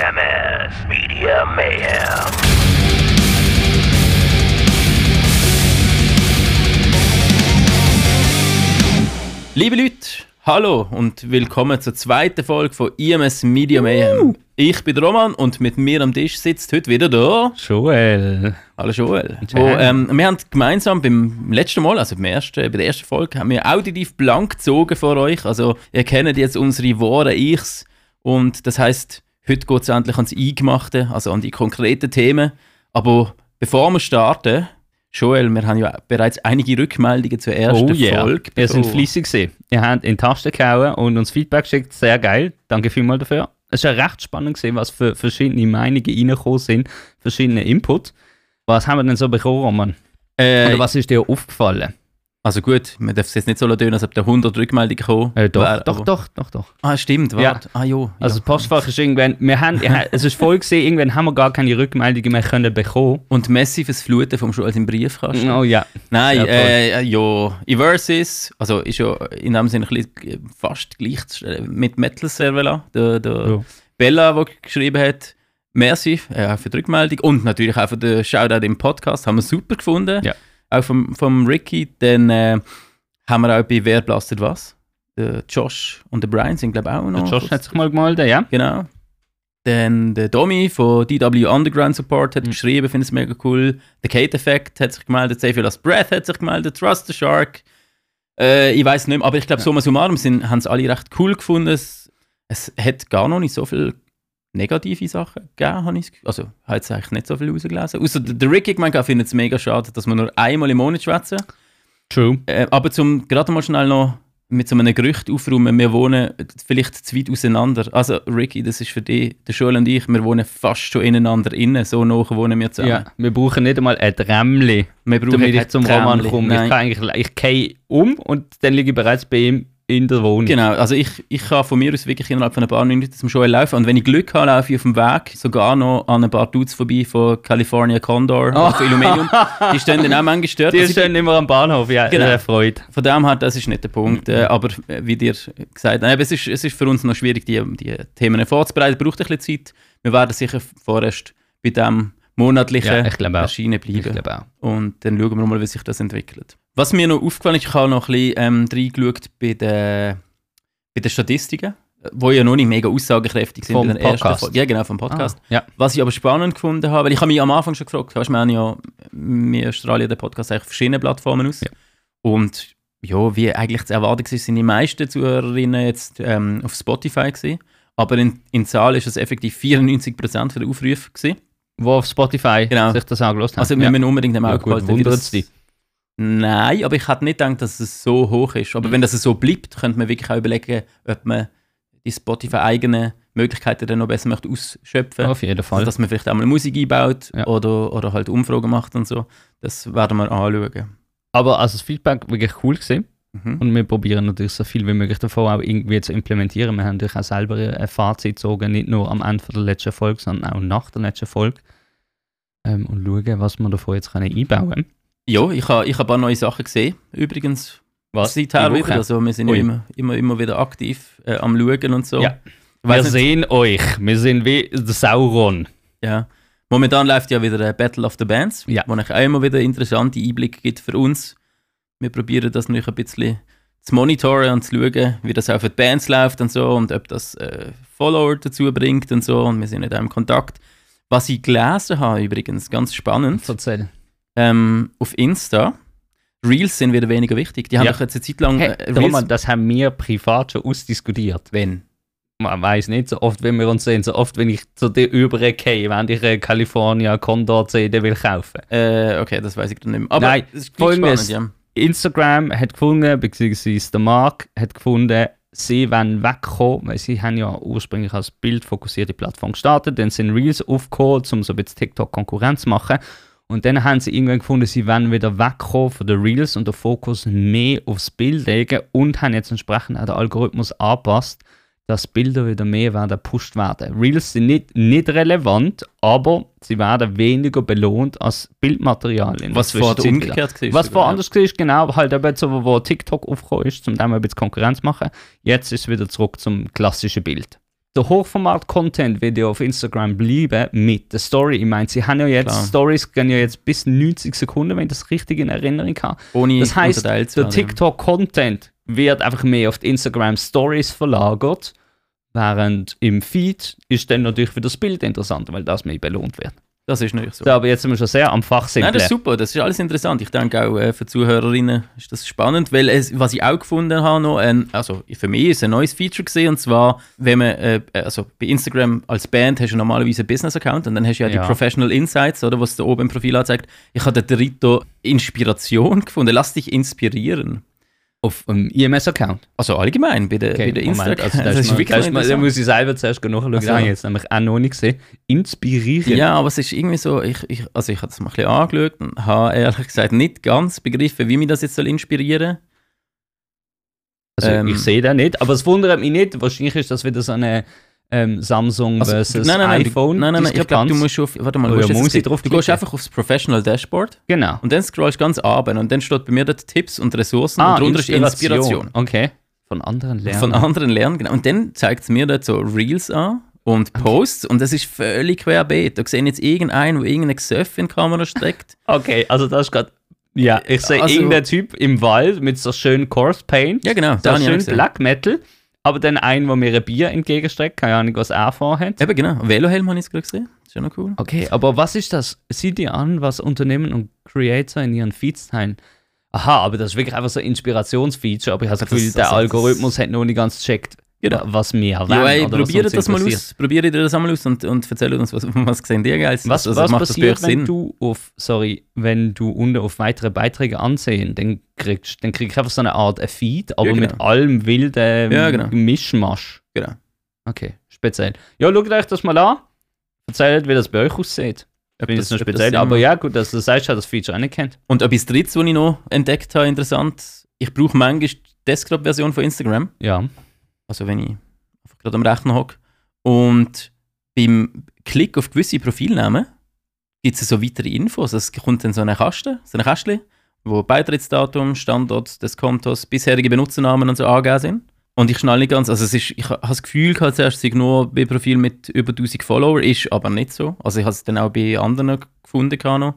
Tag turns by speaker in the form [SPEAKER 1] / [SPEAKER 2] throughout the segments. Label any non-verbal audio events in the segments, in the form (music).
[SPEAKER 1] EMS Media Mayhem.
[SPEAKER 2] Liebe Leute, hallo und willkommen zur zweiten Folge von IMS Media Mayhem. Ich bin Roman und mit mir am Tisch sitzt heute wieder da.
[SPEAKER 3] Joel.
[SPEAKER 2] Hallo Joel. Wo, ähm, wir haben gemeinsam beim letzten Mal, also beim ersten, bei der ersten Folge, haben wir auditiv blank gezogen vor euch. Also ihr kennt jetzt unsere wahren Ichs und das heißt, heute geht es endlich ans Eingemachte, also an die konkreten Themen. Aber bevor wir starten, Joel, wir haben ja bereits einige Rückmeldungen zur ersten
[SPEAKER 3] Oh yeah.
[SPEAKER 2] Folge.
[SPEAKER 3] Seid
[SPEAKER 2] bekommen.
[SPEAKER 3] fleissig gewesen. Ihr habt in die Tasten gehauen und uns Feedback geschickt. Sehr geil. Danke vielmals dafür. Es war ja recht spannend gewesen, was für verschiedene Meinungen reingekommen sind, verschiedene Input. Was haben wir denn so bekommen, Roman?
[SPEAKER 2] Äh,
[SPEAKER 3] Oder was ist dir aufgefallen?
[SPEAKER 2] Also gut, man darf es jetzt nicht so tun, als ob da 100 Rückmeldungen kommen.
[SPEAKER 3] Äh, doch,
[SPEAKER 2] Wär-
[SPEAKER 3] doch,
[SPEAKER 2] aber-
[SPEAKER 3] doch, doch, doch.
[SPEAKER 2] Ah, stimmt,
[SPEAKER 3] Ja.
[SPEAKER 2] warte. Ah, jo.
[SPEAKER 3] Also
[SPEAKER 2] ja.
[SPEAKER 3] das Postfach ist irgendwann, wir haben, ja, es ist voll gesehen, irgendwann haben wir gar keine Rückmeldungen mehr können bekommen.
[SPEAKER 2] Und massives Fluten vom Joel im Briefkasten.
[SPEAKER 3] Oh ja.
[SPEAKER 2] Nein,
[SPEAKER 3] Ja, toll.
[SPEAKER 2] äh, ja, Eversis, also ist ja in dem Sinne ein bisschen fast gleichzustellen mit Metal Servela, der, der
[SPEAKER 3] Ja.
[SPEAKER 2] Bella, der geschrieben hat. Merci äh, für die Rückmeldung und natürlich auch für den Shoutout im Podcast, haben wir super gefunden.
[SPEAKER 3] Ja.
[SPEAKER 2] Auch vom, vom Ricky, dann äh, haben wir auch bei Wer blastet was. Der Josh und der Brian sind glaube ich auch noch.
[SPEAKER 3] Der Josh hat sich mal gemeldet, ja.
[SPEAKER 2] Genau. Dann der Domi von DW Underground Support hat
[SPEAKER 3] Mhm.
[SPEAKER 2] geschrieben, finde es mega cool. Der Kate Effect hat sich gemeldet, Save Your Last Breath hat sich gemeldet, Trust the Shark. Äh, ich weiß nicht mehr, aber ich glaube, summa summarum sind- haben es alle recht cool gefunden. Es, es hat gar noch nicht so viele negative Sachen gegeben, habe ich. Also, hat jetzt eigentlich nicht so viel rausgelesen. Außer der, Ricky, ich meine, findet es mega schade, dass wir nur einmal im Monat schwätzen.
[SPEAKER 3] True.
[SPEAKER 2] Äh, aber zum gerade mal schnell noch mit so einem Gerücht aufräumen, wir wohnen vielleicht zu weit auseinander. Also Ricky, das ist für dich, der Joel und ich, wir wohnen fast schon ineinander innen, so nah wohnen wir zusammen.
[SPEAKER 3] Ja, wir brauchen nicht einmal ein.
[SPEAKER 2] Wir brauchen
[SPEAKER 3] damit ich zum Roman
[SPEAKER 2] Trämmli.
[SPEAKER 3] komme. Ich,
[SPEAKER 2] Nein.
[SPEAKER 3] kann eigentlich, ich gehe um und dann liege ich bereits bei ihm in der Wohnung.
[SPEAKER 2] Genau, also ich, ich kann von mir aus wirklich innerhalb von ein paar Minuten zum Joel laufen und wenn ich Glück habe, laufe ich auf dem Weg sogar noch an ein paar Dudes vorbei von California Condor
[SPEAKER 3] Oh.
[SPEAKER 2] und von Illuminium. (laughs) Die stehen dann auch manchmal gestört.
[SPEAKER 3] Die
[SPEAKER 2] Also
[SPEAKER 3] stehen immer am Bahnhof, ja,
[SPEAKER 2] Genau.
[SPEAKER 3] Freude.
[SPEAKER 2] Von dem her, das ist nicht der Punkt. Äh, aber äh, wie dir gesagt habt, es ist, es ist für uns noch schwierig, die, die Themen vorzubereiten. Braucht ein bisschen Zeit. Wir werden sicher vorerst bei dem monatlichen
[SPEAKER 3] Ja, ich Ich
[SPEAKER 2] bleiben.
[SPEAKER 3] glaube auch.
[SPEAKER 2] Und dann schauen wir mal, wie sich das entwickelt. Was mir noch aufgefallen ist, ich habe noch ein bisschen ähm, reingeschaut bei den, bei den Statistiken, wo ja noch nicht mega aussagekräftig sind.
[SPEAKER 3] Vom
[SPEAKER 2] den ersten
[SPEAKER 3] Podcast.
[SPEAKER 2] Folgen. Ja, genau, vom Podcast.
[SPEAKER 3] Ah, ja.
[SPEAKER 2] Was ich aber spannend gefunden habe, weil ich habe mich am Anfang schon gefragt, weißt, wir haben ja, wir strahlen ja den Podcast eigentlich auf verschiedenen Plattformen aus.
[SPEAKER 3] Ja.
[SPEAKER 2] Und ja, wie eigentlich zu erwarten war, sind die meisten Zuhörerinnen jetzt ähm, auf Spotify gewesen. Aber in, in Zahl ist es effektiv 94% der Aufrufe gewesen.
[SPEAKER 3] Wo auf Spotify
[SPEAKER 2] Genau.
[SPEAKER 3] sich das angelost haben.
[SPEAKER 2] Also wir
[SPEAKER 3] ja.
[SPEAKER 2] müssen unbedingt im
[SPEAKER 3] Ja, wundert's
[SPEAKER 2] das-
[SPEAKER 3] dich?
[SPEAKER 2] Nein, aber ich hätte nicht gedacht, dass es so hoch ist. Aber
[SPEAKER 3] Mhm.
[SPEAKER 2] wenn das so bleibt, könnte man wirklich auch überlegen, ob man die Spotify-eigenen Möglichkeiten dann noch besser möchte ausschöpfen
[SPEAKER 3] Auf jeden Fall.
[SPEAKER 2] Also, dass man vielleicht auch mal Musik einbaut
[SPEAKER 3] Ja.
[SPEAKER 2] oder, oder halt Umfragen macht und so. Das werden wir anschauen.
[SPEAKER 3] Aber also das Feedback wirklich cool gesehen.
[SPEAKER 2] Mhm.
[SPEAKER 3] Und wir probieren natürlich so viel wie möglich davon auch irgendwie zu implementieren. Wir haben natürlich auch selber ein Fazit gezogen, nicht nur am Ende der letzten Folge, sondern auch nach der letzten Folge. Ähm, und schauen, was wir davon jetzt können einbauen können.
[SPEAKER 2] Ja, ich habe ich hab ein paar neue Sachen gesehen. Übrigens, seither
[SPEAKER 3] Die Woche?
[SPEAKER 2] wieder. Also, wir sind ja immer, immer, immer wieder aktiv äh, am Schauen und so.
[SPEAKER 3] Ja.
[SPEAKER 2] Ich
[SPEAKER 3] Wir
[SPEAKER 2] nicht-
[SPEAKER 3] sehen euch. Wir sind wie der Sauron.
[SPEAKER 2] Ja. Momentan läuft ja wieder der Battle of the Bands,
[SPEAKER 3] Ja.
[SPEAKER 2] wo euch auch immer wieder interessante Einblicke gibt für uns. Wir probieren das natürlich ein bisschen zu monitoren und zu schauen, wie das auch für die Bands läuft und so und ob das äh, Follower dazu bringt und so. Und wir sind in im Kontakt. Was ich gelesen habe übrigens, ganz spannend,
[SPEAKER 3] Erzähl.
[SPEAKER 2] ähm, auf Insta, Reels sind wieder weniger wichtig. Die haben
[SPEAKER 3] Ja.
[SPEAKER 2] doch jetzt eine Zeit lang
[SPEAKER 3] Hey,
[SPEAKER 2] äh,
[SPEAKER 3] Roman, das haben wir privat schon ausdiskutiert.
[SPEAKER 2] Wenn?
[SPEAKER 3] Man weiß nicht, so oft, wenn wir uns sehen, so oft, wenn ich zu dir übergehe, wenn ich eine California Condor CD will kaufen.
[SPEAKER 2] Äh, okay, das weiß ich dann nicht mehr. Aber
[SPEAKER 3] Nein,
[SPEAKER 2] es ist gleich
[SPEAKER 3] folgendes.
[SPEAKER 2] spannend,
[SPEAKER 3] Instagram hat gefunden, beziehungsweise der Mark hat gefunden, sie wollen wegkommen, weil sie haben ja ursprünglich als bildfokussierte Plattform gestartet, dann sind Reels aufgekommen, um so ein bisschen TikTok Konkurrenz zu machen. Und dann haben sie irgendwann gefunden, sie wollen wieder wegkommen von den Reels und den Fokus mehr aufs Bild legen und haben jetzt entsprechend auch den Algorithmus angepasst, dass Bilder wieder mehr werden gepusht werden. Reels sind nicht, nicht relevant, aber sie werden weniger belohnt als Bildmaterial. in der
[SPEAKER 2] Was vorher umgekehrt war.
[SPEAKER 3] Was
[SPEAKER 2] sogar,
[SPEAKER 3] vor anders war, genau, halt eben so, wo TikTok aufgekommen ist, um dem ein bisschen Konkurrenz zu machen. Jetzt ist es wieder zurück zum klassischen Bild. der Hochformat-Content wird ja auf Instagram bleiben mit der Story. Ich meine, sie haben ja jetzt,
[SPEAKER 2] Klar.
[SPEAKER 3] Stories gehen ja jetzt bis 90 Sekunden, wenn ich das richtig in Erinnerung habe.
[SPEAKER 2] Ohne
[SPEAKER 3] Das heißt, der. TikTok-Content wird einfach mehr auf die Instagram-Stories verlagert, während im Feed ist dann natürlich für das Bild interessanter, weil das mehr belohnt wird.
[SPEAKER 2] Das ist natürlich so.
[SPEAKER 3] So, aber jetzt sind wir schon sehr am Fachsimpeln.
[SPEAKER 2] Nein, das ist super, das ist alles interessant. Ich denke auch äh, für Zuhörerinnen ist das spannend, weil es, was ich auch gefunden habe, noch also für mich ist ein neues Feature gesehen und zwar, wenn man, äh, also bei Instagram als Band hast du normalerweise einen Business-Account und dann hast du ja,
[SPEAKER 3] Ja.
[SPEAKER 2] die Professional Insights, oder, was da oben im Profil anzeigt. Ich habe den Rito Inspiration gefunden, lass dich inspirieren.
[SPEAKER 3] Auf dem IMS-Account.
[SPEAKER 2] Also allgemein bei der, bei der Instagram.
[SPEAKER 3] Also, das, ist mal, das ist mal, da muss ich selber zuerst nachschauen.
[SPEAKER 2] Ach so.
[SPEAKER 3] Das habe ich jetzt nämlich auch noch nicht gesehen. Inspirieren.
[SPEAKER 2] Ja, aber es ist irgendwie so, ich, ich, also ich habe das mal ein bisschen angeschaut und habe ehrlich gesagt nicht ganz begriffen, wie mich das jetzt soll inspirieren
[SPEAKER 3] Also
[SPEAKER 2] Ähm,
[SPEAKER 3] ich sehe das nicht, aber es wundert mich nicht. Wahrscheinlich ist das wieder so eine ähm, Samsung
[SPEAKER 2] Also,
[SPEAKER 3] versus
[SPEAKER 2] nein, nein, nein,
[SPEAKER 3] iPhone.
[SPEAKER 2] Du, nein, nein, nein, ich glaube, du musst auf, warte mal,
[SPEAKER 3] Oh
[SPEAKER 2] wo
[SPEAKER 3] ja, muss ich
[SPEAKER 2] du
[SPEAKER 3] draufklicken?
[SPEAKER 2] gehst einfach aufs Professional Dashboard
[SPEAKER 3] Genau.
[SPEAKER 2] und dann scrollst du ganz runter und dann steht bei mir dort Tipps und Ressourcen und drunter ist Inspiration.
[SPEAKER 3] Okay. Von anderen lernen.
[SPEAKER 2] Von anderen lernen, genau. Und dann zeigt es mir dort so Reels an und Posts und das ist völlig querbeet. Da sehen jetzt irgendeinen, der irgendeinen Gesöff in die Kamera steckt. (laughs)
[SPEAKER 3] Okay, also das ist gerade. Ja, ich sehe
[SPEAKER 2] Also-
[SPEAKER 3] irgendeinen Typ im Wald mit so schön Coarse Paint.
[SPEAKER 2] ja, genau.
[SPEAKER 3] so schön. Black Metal. Aber dann einen, der mir ein Bier entgegenstreckt. Keine Ahnung, was er vorhat.
[SPEAKER 2] Eben, genau. Velohelm habe ich jetzt gerade gesehen. Ist ja noch cool.
[SPEAKER 3] Okay, aber was ist das? Sieh dir an, was Unternehmen und Creator in ihren Feeds teilen. Aha, aber das ist wirklich einfach so ein Inspirationsfeature. Aber ich habe das
[SPEAKER 2] Das-
[SPEAKER 3] Gefühl, der
[SPEAKER 2] also,
[SPEAKER 3] Algorithmus hat noch nicht ganz gecheckt,
[SPEAKER 2] Genau.
[SPEAKER 3] was wir
[SPEAKER 2] Ja,
[SPEAKER 3] wollen
[SPEAKER 2] ey, probiert das mal aus. Probiert das einmal aus und, und erzählt uns, was, was sehen dir geil
[SPEAKER 3] Was,
[SPEAKER 2] also,
[SPEAKER 3] was
[SPEAKER 2] das
[SPEAKER 3] passiert, wenn
[SPEAKER 2] Sinn?
[SPEAKER 3] du auf, sorry, wenn du unten auf weitere Beiträge ansehen, dann kriegst dann krieg ich einfach so eine Art Feed, aber
[SPEAKER 2] Ja, genau.
[SPEAKER 3] mit allem wilden
[SPEAKER 2] Ja, genau.
[SPEAKER 3] Mischmasch.
[SPEAKER 2] Genau.
[SPEAKER 3] Okay, speziell. Ja, schaut euch das mal an. Erzählt, wie das bei euch aussieht. Ich bin jetzt noch
[SPEAKER 2] ob das
[SPEAKER 3] speziell,
[SPEAKER 2] Sinn
[SPEAKER 3] aber ja, gut, dass du sagst, ich habe das Feature auch nicht kennt.
[SPEAKER 2] Und etwas Drittes, was ich noch entdeckt habe, interessant. Ich brauche manchmal die Desktop-Version von Instagram.
[SPEAKER 3] Ja.
[SPEAKER 2] Also wenn ich einfach gerade am Rechner hocke. Und beim Klick auf gewisse Profilnamen gibt es so weitere Infos. Es kommt dann so eine Kaste, so eine Kästchen, wo Beitrittsdatum, Standort des Kontos, bisherige Benutzernamen und so angegeben sind. Und ich schnall nicht ganz, also es ist, ich habe das Gefühl gehabt, zuerst sei nur bei Profil mit über 1000 Follower, ist aber nicht so. Also ich habe es dann auch bei anderen gefunden. Noch.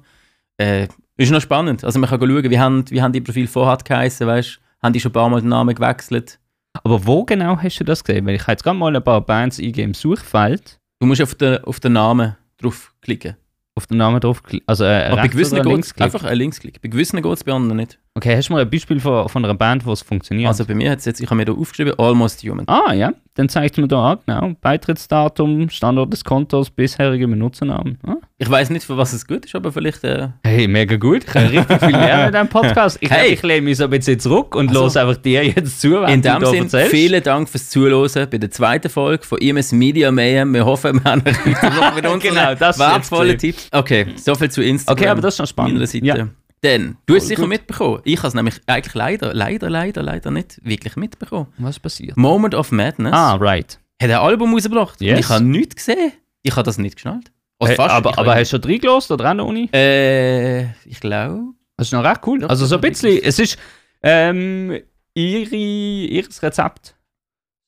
[SPEAKER 2] Äh, ist noch spannend. Also man kann schauen, wie haben, wie haben die Profil vorher geheißen, weißt Haben die schon ein paar Mal den Namen gewechselt?
[SPEAKER 3] Aber wo genau hast du das gesehen? Weil ich habe jetzt gerade mal ein paar Bands eingegeben im Suchfeld,
[SPEAKER 2] Du musst auf den, auf den Namen draufklicken.
[SPEAKER 3] auf den Namen drauf, also äh,
[SPEAKER 2] Aber bei gewissen geht einfach ein Linksklick. Bei gewissen geht es, bei anderen nicht.
[SPEAKER 3] Okay, hast du mal ein Beispiel von, von einer Band, wo es funktioniert?
[SPEAKER 2] Also bei mir hat es jetzt, ich habe mir da aufgeschrieben, Almost Human.
[SPEAKER 3] ah, ja, dann zeigt mir da an, genau. Beitrittsdatum, Standort des Kontos, bisherige Benutzernamen. Ah.
[SPEAKER 2] Ich weiß nicht, für was es gut ist, aber vielleicht. Äh,
[SPEAKER 3] Hey, mega gut. Ich kann richtig viel lernen in diesem Podcast. Ich,
[SPEAKER 2] Hey.
[SPEAKER 3] ich lehne mich so ein bisschen zurück und
[SPEAKER 2] Also,
[SPEAKER 3] los einfach dir jetzt zu, wenn
[SPEAKER 2] in
[SPEAKER 3] du
[SPEAKER 2] dem Sinne, vielen Dank fürs Zuhören bei der zweiten Folge von IMS Media Mayhem. Wir hoffen, wir haben euch noch mit unseren (laughs)
[SPEAKER 3] Genau, das ist
[SPEAKER 2] wertvollen
[SPEAKER 3] jetzt
[SPEAKER 2] Tipps. Okay, soviel zu Instagram.
[SPEAKER 3] Okay, aber das ist noch spannend.
[SPEAKER 2] Seite.
[SPEAKER 3] Ja.
[SPEAKER 2] Denn, du hast es
[SPEAKER 3] Voll
[SPEAKER 2] sicher
[SPEAKER 3] gut.
[SPEAKER 2] mitbekommen. Ich habe es nämlich eigentlich leider, leider, leider, leider nicht wirklich mitbekommen.
[SPEAKER 3] Was passiert?
[SPEAKER 2] Moment of Madness
[SPEAKER 3] Ah, right.
[SPEAKER 2] hat ein Album rausgebracht. Und
[SPEAKER 3] Yes.
[SPEAKER 2] ich habe nichts gesehen. Ich habe das nicht geschnallt. Also
[SPEAKER 3] Hey,
[SPEAKER 2] fast,
[SPEAKER 3] aber
[SPEAKER 2] ich
[SPEAKER 3] aber
[SPEAKER 2] habe-
[SPEAKER 3] hast du schon reingelassen oder auch noch nicht?
[SPEAKER 2] Äh, ich glaube.
[SPEAKER 3] Das ist noch recht cool.
[SPEAKER 2] Doch,
[SPEAKER 3] also so ein bisschen, es ist ähm, ihre, ihres Rezept.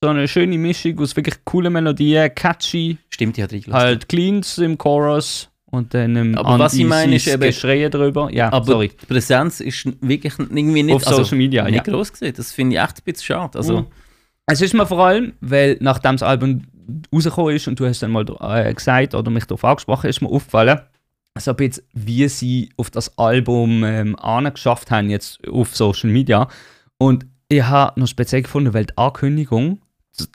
[SPEAKER 3] So eine schöne Mischung aus wirklich coolen Melodien, catchy,
[SPEAKER 2] Stimmt, ich habe reingelassen.
[SPEAKER 3] halt Cleans im Chorus und ähm,
[SPEAKER 2] Aber was ich meine, ist eben-
[SPEAKER 3] Geschreie drüber. Ja,
[SPEAKER 2] Aber
[SPEAKER 3] sorry.
[SPEAKER 2] die Präsenz ist wirklich irgendwie nicht,
[SPEAKER 3] Auf Social Media,
[SPEAKER 2] nicht
[SPEAKER 3] ja.
[SPEAKER 2] groß gesehen. Das finde ich echt ein bisschen schade. Also,
[SPEAKER 3] Mhm. Es ist mir vor allem, weil nachdem das Album rausgekommen ist und du hast dann mal äh, gesagt oder mich darauf angesprochen, ist mir aufgefallen, so ein bisschen, wie sie auf das Album ähm, angeschafft haben, jetzt auf Social Media. Und ich habe noch speziell gefunden, weil die Ankündigung,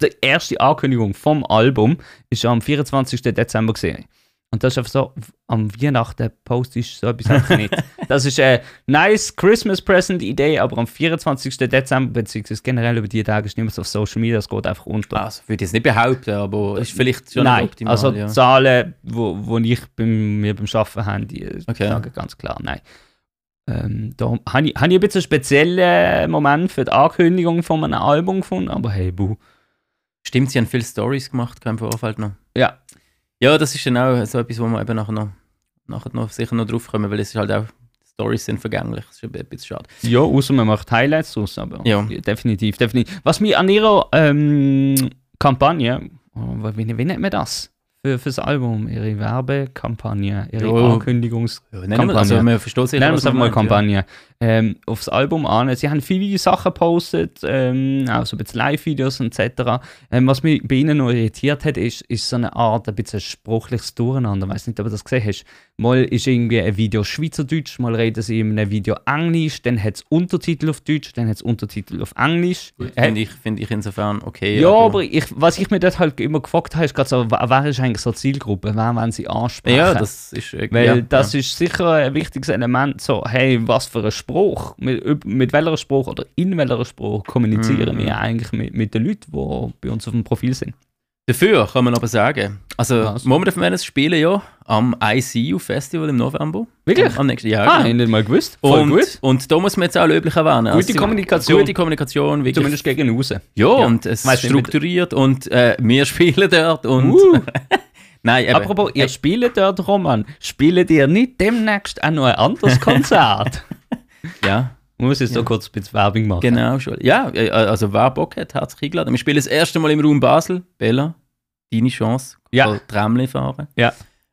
[SPEAKER 3] die erste Ankündigung vom Album, ist am 24. Dezember gesehen. Und das ist einfach so, am Weihnachten postest du so etwas einfach nicht. (laughs) Das ist eine nice Christmas Present Idee, aber am 24. Dezember, beziehungsweise generell über die Tage, ist niemand auf Social Media, das geht einfach unter.
[SPEAKER 2] also würde ich jetzt nicht behaupten, aber ist vielleicht schon
[SPEAKER 3] nein,
[SPEAKER 2] optimal.
[SPEAKER 3] also
[SPEAKER 2] ja.
[SPEAKER 3] die Zahlen, wo, wo ich beim, mir beim Arbeiten habe, die
[SPEAKER 2] Okay.
[SPEAKER 3] sagen ganz klar nein. Ähm, da habe ich, hab ich ein bisschen einen speziellen Moment für die Ankündigung von einem Album gefunden, aber hey, buh.
[SPEAKER 2] Stimmt, sie haben viele Stories gemacht, kein Vorfeld noch.
[SPEAKER 3] Ja,
[SPEAKER 2] Ja, das ist dann auch so etwas, wo wir eben nachher noch, nachher noch sicher noch drauf kommen, weil es ist halt auch, Stories sind vergänglich. Das ist ein bisschen schade.
[SPEAKER 3] ja außer man macht Highlights draus, aber
[SPEAKER 2] Ja.
[SPEAKER 3] definitiv, definitiv. Was mich an ihrer ähm, Kampagne, oh, wie, wie nennt man das? Für, fürs Album, ihre Werbekampagne, ihre
[SPEAKER 2] Jo.
[SPEAKER 3] Ankündigungs...
[SPEAKER 2] Ja, also, man versteht sicher,
[SPEAKER 3] Nennen wir es einfach mal
[SPEAKER 2] meint, ja.
[SPEAKER 3] Ähm, aufs Album an. Sie haben viele Sachen gepostet, ähm, auch so ein bisschen Live-Videos etc. Ähm, was mich bei ihnen noch irritiert hat, ist, ist so eine Art, ein bisschen spruchliches Durcheinander. Ich weiß nicht, ob du das gesehen hast. Mal ist irgendwie ein Video Schweizerdeutsch, mal reden sie in einem Video Englisch, dann hat es Untertitel auf Deutsch, dann hat es Untertitel auf Englisch. Äh,
[SPEAKER 2] Finde ich, find ich insofern okay.
[SPEAKER 3] ja, aber ich, was ich mir dort halt immer gefragt habe, ist gerade so, wer ist eigentlich so Zielgruppe? Wer wollen sie ansprechen?
[SPEAKER 2] Ja, das ist. äh,
[SPEAKER 3] Weil
[SPEAKER 2] ja,
[SPEAKER 3] das
[SPEAKER 2] ja.
[SPEAKER 3] ist sicher ein wichtiges Element, so, hey, was für ein Spruch, mit, mit welcher Spruch oder in welcher Spruch kommunizieren
[SPEAKER 2] Mhm.
[SPEAKER 3] wir eigentlich mit, mit den Leuten, die bei uns auf dem Profil sind.
[SPEAKER 2] Dafür kann man aber sagen, also
[SPEAKER 3] Was?
[SPEAKER 2] momentan werden es spielen ja am ICU Festival im November.
[SPEAKER 3] Wirklich?
[SPEAKER 2] Am, nächsten Jahr.
[SPEAKER 3] Ah,
[SPEAKER 2] genau.
[SPEAKER 3] ich nicht mal gewusst. Voll
[SPEAKER 2] und,
[SPEAKER 3] gut.
[SPEAKER 2] und da muss man jetzt auch löblich erwähnen.
[SPEAKER 3] Gute Kommunikation.
[SPEAKER 2] Gute Kommunikation, wirklich.
[SPEAKER 3] Zumindest gegen raus.
[SPEAKER 2] ja,
[SPEAKER 3] ja.
[SPEAKER 2] und es
[SPEAKER 3] mit-
[SPEAKER 2] strukturiert und äh, wir spielen dort und.
[SPEAKER 3] Uh. (laughs)
[SPEAKER 2] Nein, eben.
[SPEAKER 3] Apropos, ihr spielt dort, Roman, spielt ihr nicht demnächst auch noch ein anderes (laughs) Konzert?
[SPEAKER 2] Ja,
[SPEAKER 3] muss jetzt so kurz ein bisschen Werbung machen.
[SPEAKER 2] genau schon. Ja, äh, also wer Bock hat, herzlich eingeladen. Wir spielen das erste Mal im Raum Basel. Bella, deine Chance.
[SPEAKER 3] Ja.
[SPEAKER 2] Tramli fahren.
[SPEAKER 3] Ja.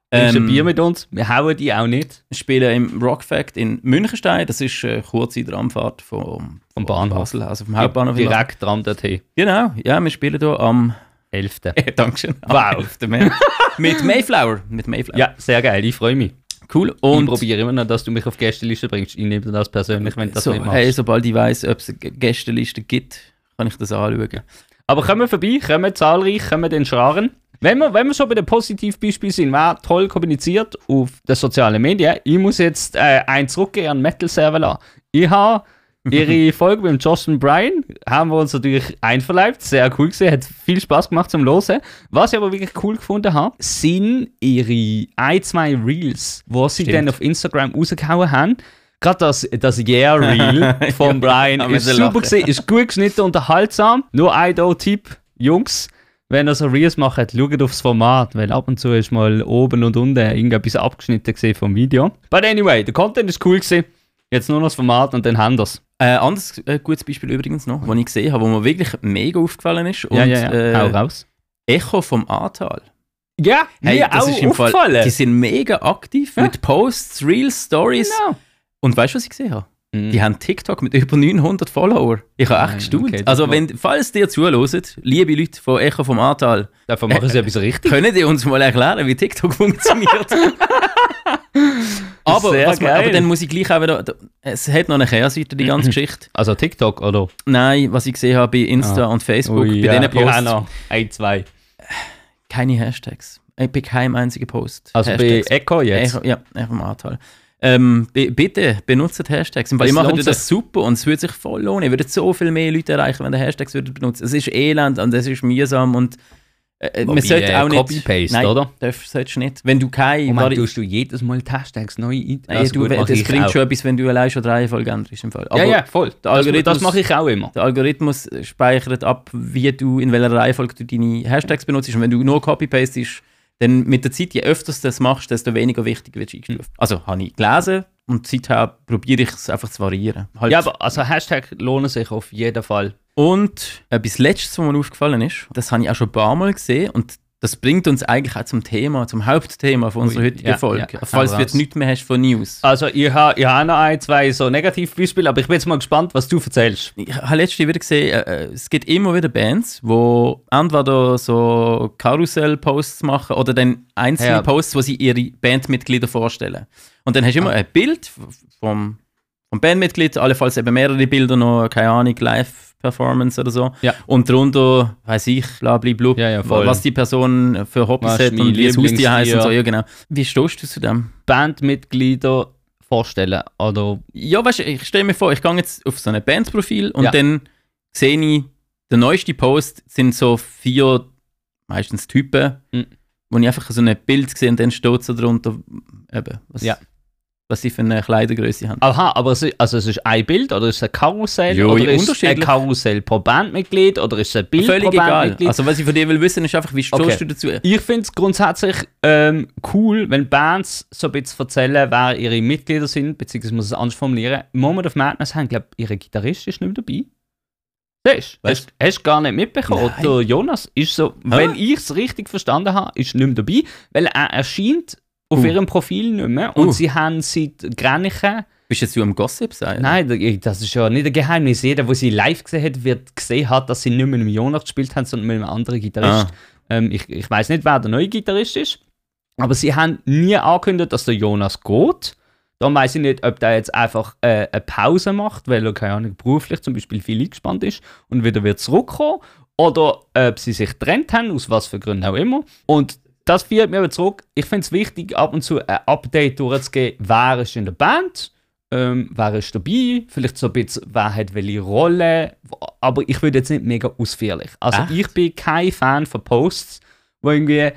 [SPEAKER 3] Ähm, ein Bier mit uns, wir hauen die auch nicht.
[SPEAKER 2] Wir spielen im Rockfact in Münchenstein. Das ist eine kurze Tramfahrt vom,
[SPEAKER 3] Vom Bahnhof.
[SPEAKER 2] Basel, also vom Hauptbahnhof.
[SPEAKER 3] Direkt dran dorthin.
[SPEAKER 2] Genau, ja, wir spielen hier am
[SPEAKER 3] 11. (laughs)
[SPEAKER 2] Dankeschön.
[SPEAKER 3] Wow.
[SPEAKER 2] Am 11. März. mit Mayflower. Mit Mayflower.
[SPEAKER 3] Ja, sehr geil, ich freue mich.
[SPEAKER 2] Cool.
[SPEAKER 3] ich
[SPEAKER 2] Und
[SPEAKER 3] probiere immer noch, dass du mich auf die Gästeliste bringst. Ich nehme das persönlich, wenn du das
[SPEAKER 2] so,
[SPEAKER 3] nicht machst.
[SPEAKER 2] hey, sobald ich weiß, ob es eine Gästeliste gibt, kann ich das anschauen.
[SPEAKER 3] Aber kommen vorbei, kommen zahlreich, kommen den Scharen. Wenn wir, wenn wir schon bei den Positivbeispielen sind, wer toll kommuniziert auf den sozialen Medien, ich muss jetzt äh, einen zurückgehen an Metal Server. Ich habe ihre Folge mit dem Justin Bryan, haben wir uns natürlich einverleibt, sehr cool gesehen, hat viel Spaß gemacht zum Hören. Was ich aber wirklich cool gefunden habe, sind ihre ein, zwei Reels, wo sie
[SPEAKER 2] Stimmt.
[SPEAKER 3] dann auf Instagram rausgehauen haben. Gerade das, das Yeah-Reel (laughs) von Brian ist super gesehen, ist gut geschnitten, unterhaltsam. Nur ein Tipp, Jungs, wenn ihr so Reels macht, schaut aufs Format, weil ab und zu ist mal oben und unten irgendetwas abgeschnitten gesehen vom Video. But anyway, der Content ist cool gesehen. Jetzt nur noch das Format und dann haben wir's.
[SPEAKER 2] Äh, anderes äh, gutes Beispiel übrigens noch, das ich gesehen habe, wo mir wirklich mega aufgefallen ist. Und,
[SPEAKER 3] ja, ja, ja.
[SPEAKER 2] Äh,
[SPEAKER 3] Hau raus.
[SPEAKER 2] Echo vom Ahrtal.
[SPEAKER 3] Ja,
[SPEAKER 2] Hey,
[SPEAKER 3] mir
[SPEAKER 2] das
[SPEAKER 3] auch
[SPEAKER 2] ist im Fall,
[SPEAKER 3] aufgefallen.
[SPEAKER 2] die sind mega aktiv
[SPEAKER 3] Ja.
[SPEAKER 2] mit Posts, Reels, Stories.
[SPEAKER 3] Genau.
[SPEAKER 2] Und weißt du, was ich gesehen habe?
[SPEAKER 3] Mhm.
[SPEAKER 2] Die haben TikTok mit über 900 Follower. Ich habe echt
[SPEAKER 3] Nein,
[SPEAKER 2] gestaunt.
[SPEAKER 3] okay, das
[SPEAKER 2] also, wenn, falls ihr zuhört, liebe Leute von Echo vom Ahrtal,
[SPEAKER 3] Davon machen sie (laughs) etwas richtig.
[SPEAKER 2] können die uns mal erklären, wie TikTok (laughs) funktioniert? (laughs) aber, was aber dann muss ich gleich auch wieder. Es hat noch eine Kehrseite, die ganze (clears throat) Geschichte.
[SPEAKER 3] Also TikTok oder?
[SPEAKER 2] Nein, was ich gesehen habe bei Insta und Facebook,
[SPEAKER 3] Ui,
[SPEAKER 2] bei
[SPEAKER 3] ja,
[SPEAKER 2] diesen Posts,
[SPEAKER 3] Ja, noch. Ein, zwei.
[SPEAKER 2] keine Hashtags. Ich bin kein einziger Post.
[SPEAKER 3] Also
[SPEAKER 2] Hashtags.
[SPEAKER 3] bei Echo jetzt.
[SPEAKER 2] Echo, ja, Echo im Ahrtal. Ähm, bi- bitte benutzt Hashtags. Weil ich mache das super und es würde sich voll lohnen. Ihr würdet so viel mehr Leute erreichen, wenn ihr Hashtags benutzen. Es ist elend und es ist mühsam und äh, man
[SPEAKER 3] Wobei,
[SPEAKER 2] sollte
[SPEAKER 3] äh,
[SPEAKER 2] auch nicht.
[SPEAKER 3] Copy-Paste,
[SPEAKER 2] Nein,
[SPEAKER 3] oder?
[SPEAKER 2] Darfst, solltest du nicht. Wenn du keine.
[SPEAKER 3] Mann,
[SPEAKER 2] Vari-
[SPEAKER 3] tust du jedes Mal Hashtags neu ein? Also
[SPEAKER 2] du,
[SPEAKER 3] gut, mach
[SPEAKER 2] das bringt schon etwas, wenn du allein schon drei Folgen änderst. Im Fall.
[SPEAKER 3] Ja, ja, voll.
[SPEAKER 2] der
[SPEAKER 3] Das,
[SPEAKER 2] Algorithmus-
[SPEAKER 3] das mache ich auch immer.
[SPEAKER 2] Der Algorithmus speichert ab, wie du in welcher Reihenfolge du deine Hashtags benutzt. Und wenn du nur Copy-Pastest, dann mit der Zeit, je öfter du das machst, desto weniger wichtig wird es eingestuft. Also habe ich gelesen und seither probiere ich es einfach zu variieren. Halt.
[SPEAKER 3] Ja, aber also Hashtag lohnen sich auf jeden Fall.
[SPEAKER 2] Und etwas Letztes, was mir aufgefallen ist, das habe ich auch schon ein paar Mal gesehen und das bringt uns eigentlich auch zum Thema, zum Hauptthema von unserer heutigen
[SPEAKER 3] ja,
[SPEAKER 2] Folge.
[SPEAKER 3] ja,
[SPEAKER 2] Falls du jetzt nichts mehr hast von News.
[SPEAKER 3] Also ich habe ha noch ein, zwei so Negativbeispiele, aber ich bin jetzt mal gespannt, was du erzählst.
[SPEAKER 2] Ich habe letztens wieder gesehen, äh, äh, es gibt immer wieder Bands, die entweder so Karussell-Posts machen oder dann einzelne
[SPEAKER 3] Ja.
[SPEAKER 2] Posts, wo sie ihre Bandmitglieder vorstellen. Und dann hast du immer
[SPEAKER 3] Ah.
[SPEAKER 2] ein Bild vom, vom Bandmitglied, allenfalls eben mehrere Bilder noch, keine Ahnung, Live-Performance oder so.
[SPEAKER 3] Ja.
[SPEAKER 2] Und darunter, weiß ich, bla bla bla,
[SPEAKER 3] Ja, ja,
[SPEAKER 2] was die Person für Hobbys
[SPEAKER 3] Was
[SPEAKER 2] hat und wie das Haustier heißt und so. Ja, genau. Wie stehst du zu dem?
[SPEAKER 3] Bandmitglieder vorstellen oder
[SPEAKER 2] Ja, weißt du, ich stelle mir vor, ich gehe jetzt auf so ein Bandprofil und dann sehe ich, der neueste Post sind so vier, meistens Typen,
[SPEAKER 3] Mhm.
[SPEAKER 2] wo ich einfach so ein Bild sehe und dann steht so drunter, eben, was,
[SPEAKER 3] Ja.
[SPEAKER 2] Was sie für eine Kleidergröße haben.
[SPEAKER 3] Aha, aber es ist, also es ist ein Bild oder ist es ein Karussell
[SPEAKER 2] Jo,
[SPEAKER 3] oder ist es ein. Karussell pro Bandmitglied oder ist es ein Bild
[SPEAKER 2] Völlig
[SPEAKER 3] pro
[SPEAKER 2] egal.
[SPEAKER 3] Bandmitglied?
[SPEAKER 2] Also was ich von dir will wissen, ist einfach, wie stehst
[SPEAKER 3] Okay.
[SPEAKER 2] du dazu?
[SPEAKER 3] ich finde es grundsätzlich ähm, cool, wenn Bands so ein bisschen erzählen, wer ihre Mitglieder sind, beziehungsweise muss es anders formulieren. Moment of Madness haben, glaube ich, ihre Gitarrist ist nicht mehr dabei. Das
[SPEAKER 2] Weißt
[SPEAKER 3] hast, hast du gar nicht mitbekommen.
[SPEAKER 2] Nein.
[SPEAKER 3] Der Jonas ist so, wenn ich es richtig verstanden habe, ist nicht mehr dabei, weil er erscheint auf
[SPEAKER 2] Uh.
[SPEAKER 3] ihrem Profil nicht mehr und
[SPEAKER 2] Uh.
[SPEAKER 3] sie haben seit Grenichen,
[SPEAKER 2] Bist jetzt du am Gossip sein?
[SPEAKER 3] nein, da- das ist ja nicht ein Geheimnis, jeder, der sie live gesehen hat, wird gesehen hat, dass sie nicht mit einem Jonas gespielt haben, sondern mit einem anderen Gitarrist. Ähm, ich ich weiß nicht, wer der neue Gitarrist ist, aber sie haben nie angekündigt, dass der Jonas geht. Dann weiß ich nicht, ob der jetzt einfach äh, eine Pause macht, weil er, keine Ahnung, beruflich zum Beispiel viel eingespannt ist und wieder wird zurückkommen. Oder ob sie sich getrennt haben, aus was für Gründen auch immer. Und das führt mich aber zurück. Ich finde es wichtig, ab und zu ein Update durchzugeben, wer ist in der Band, ähm, wer ist dabei, vielleicht so ein bisschen, wer hat welche Rolle. Aber ich würde jetzt nicht mega ausführlich. Also
[SPEAKER 2] Echt?
[SPEAKER 3] ich bin kein Fan von Posts, wo irgendwie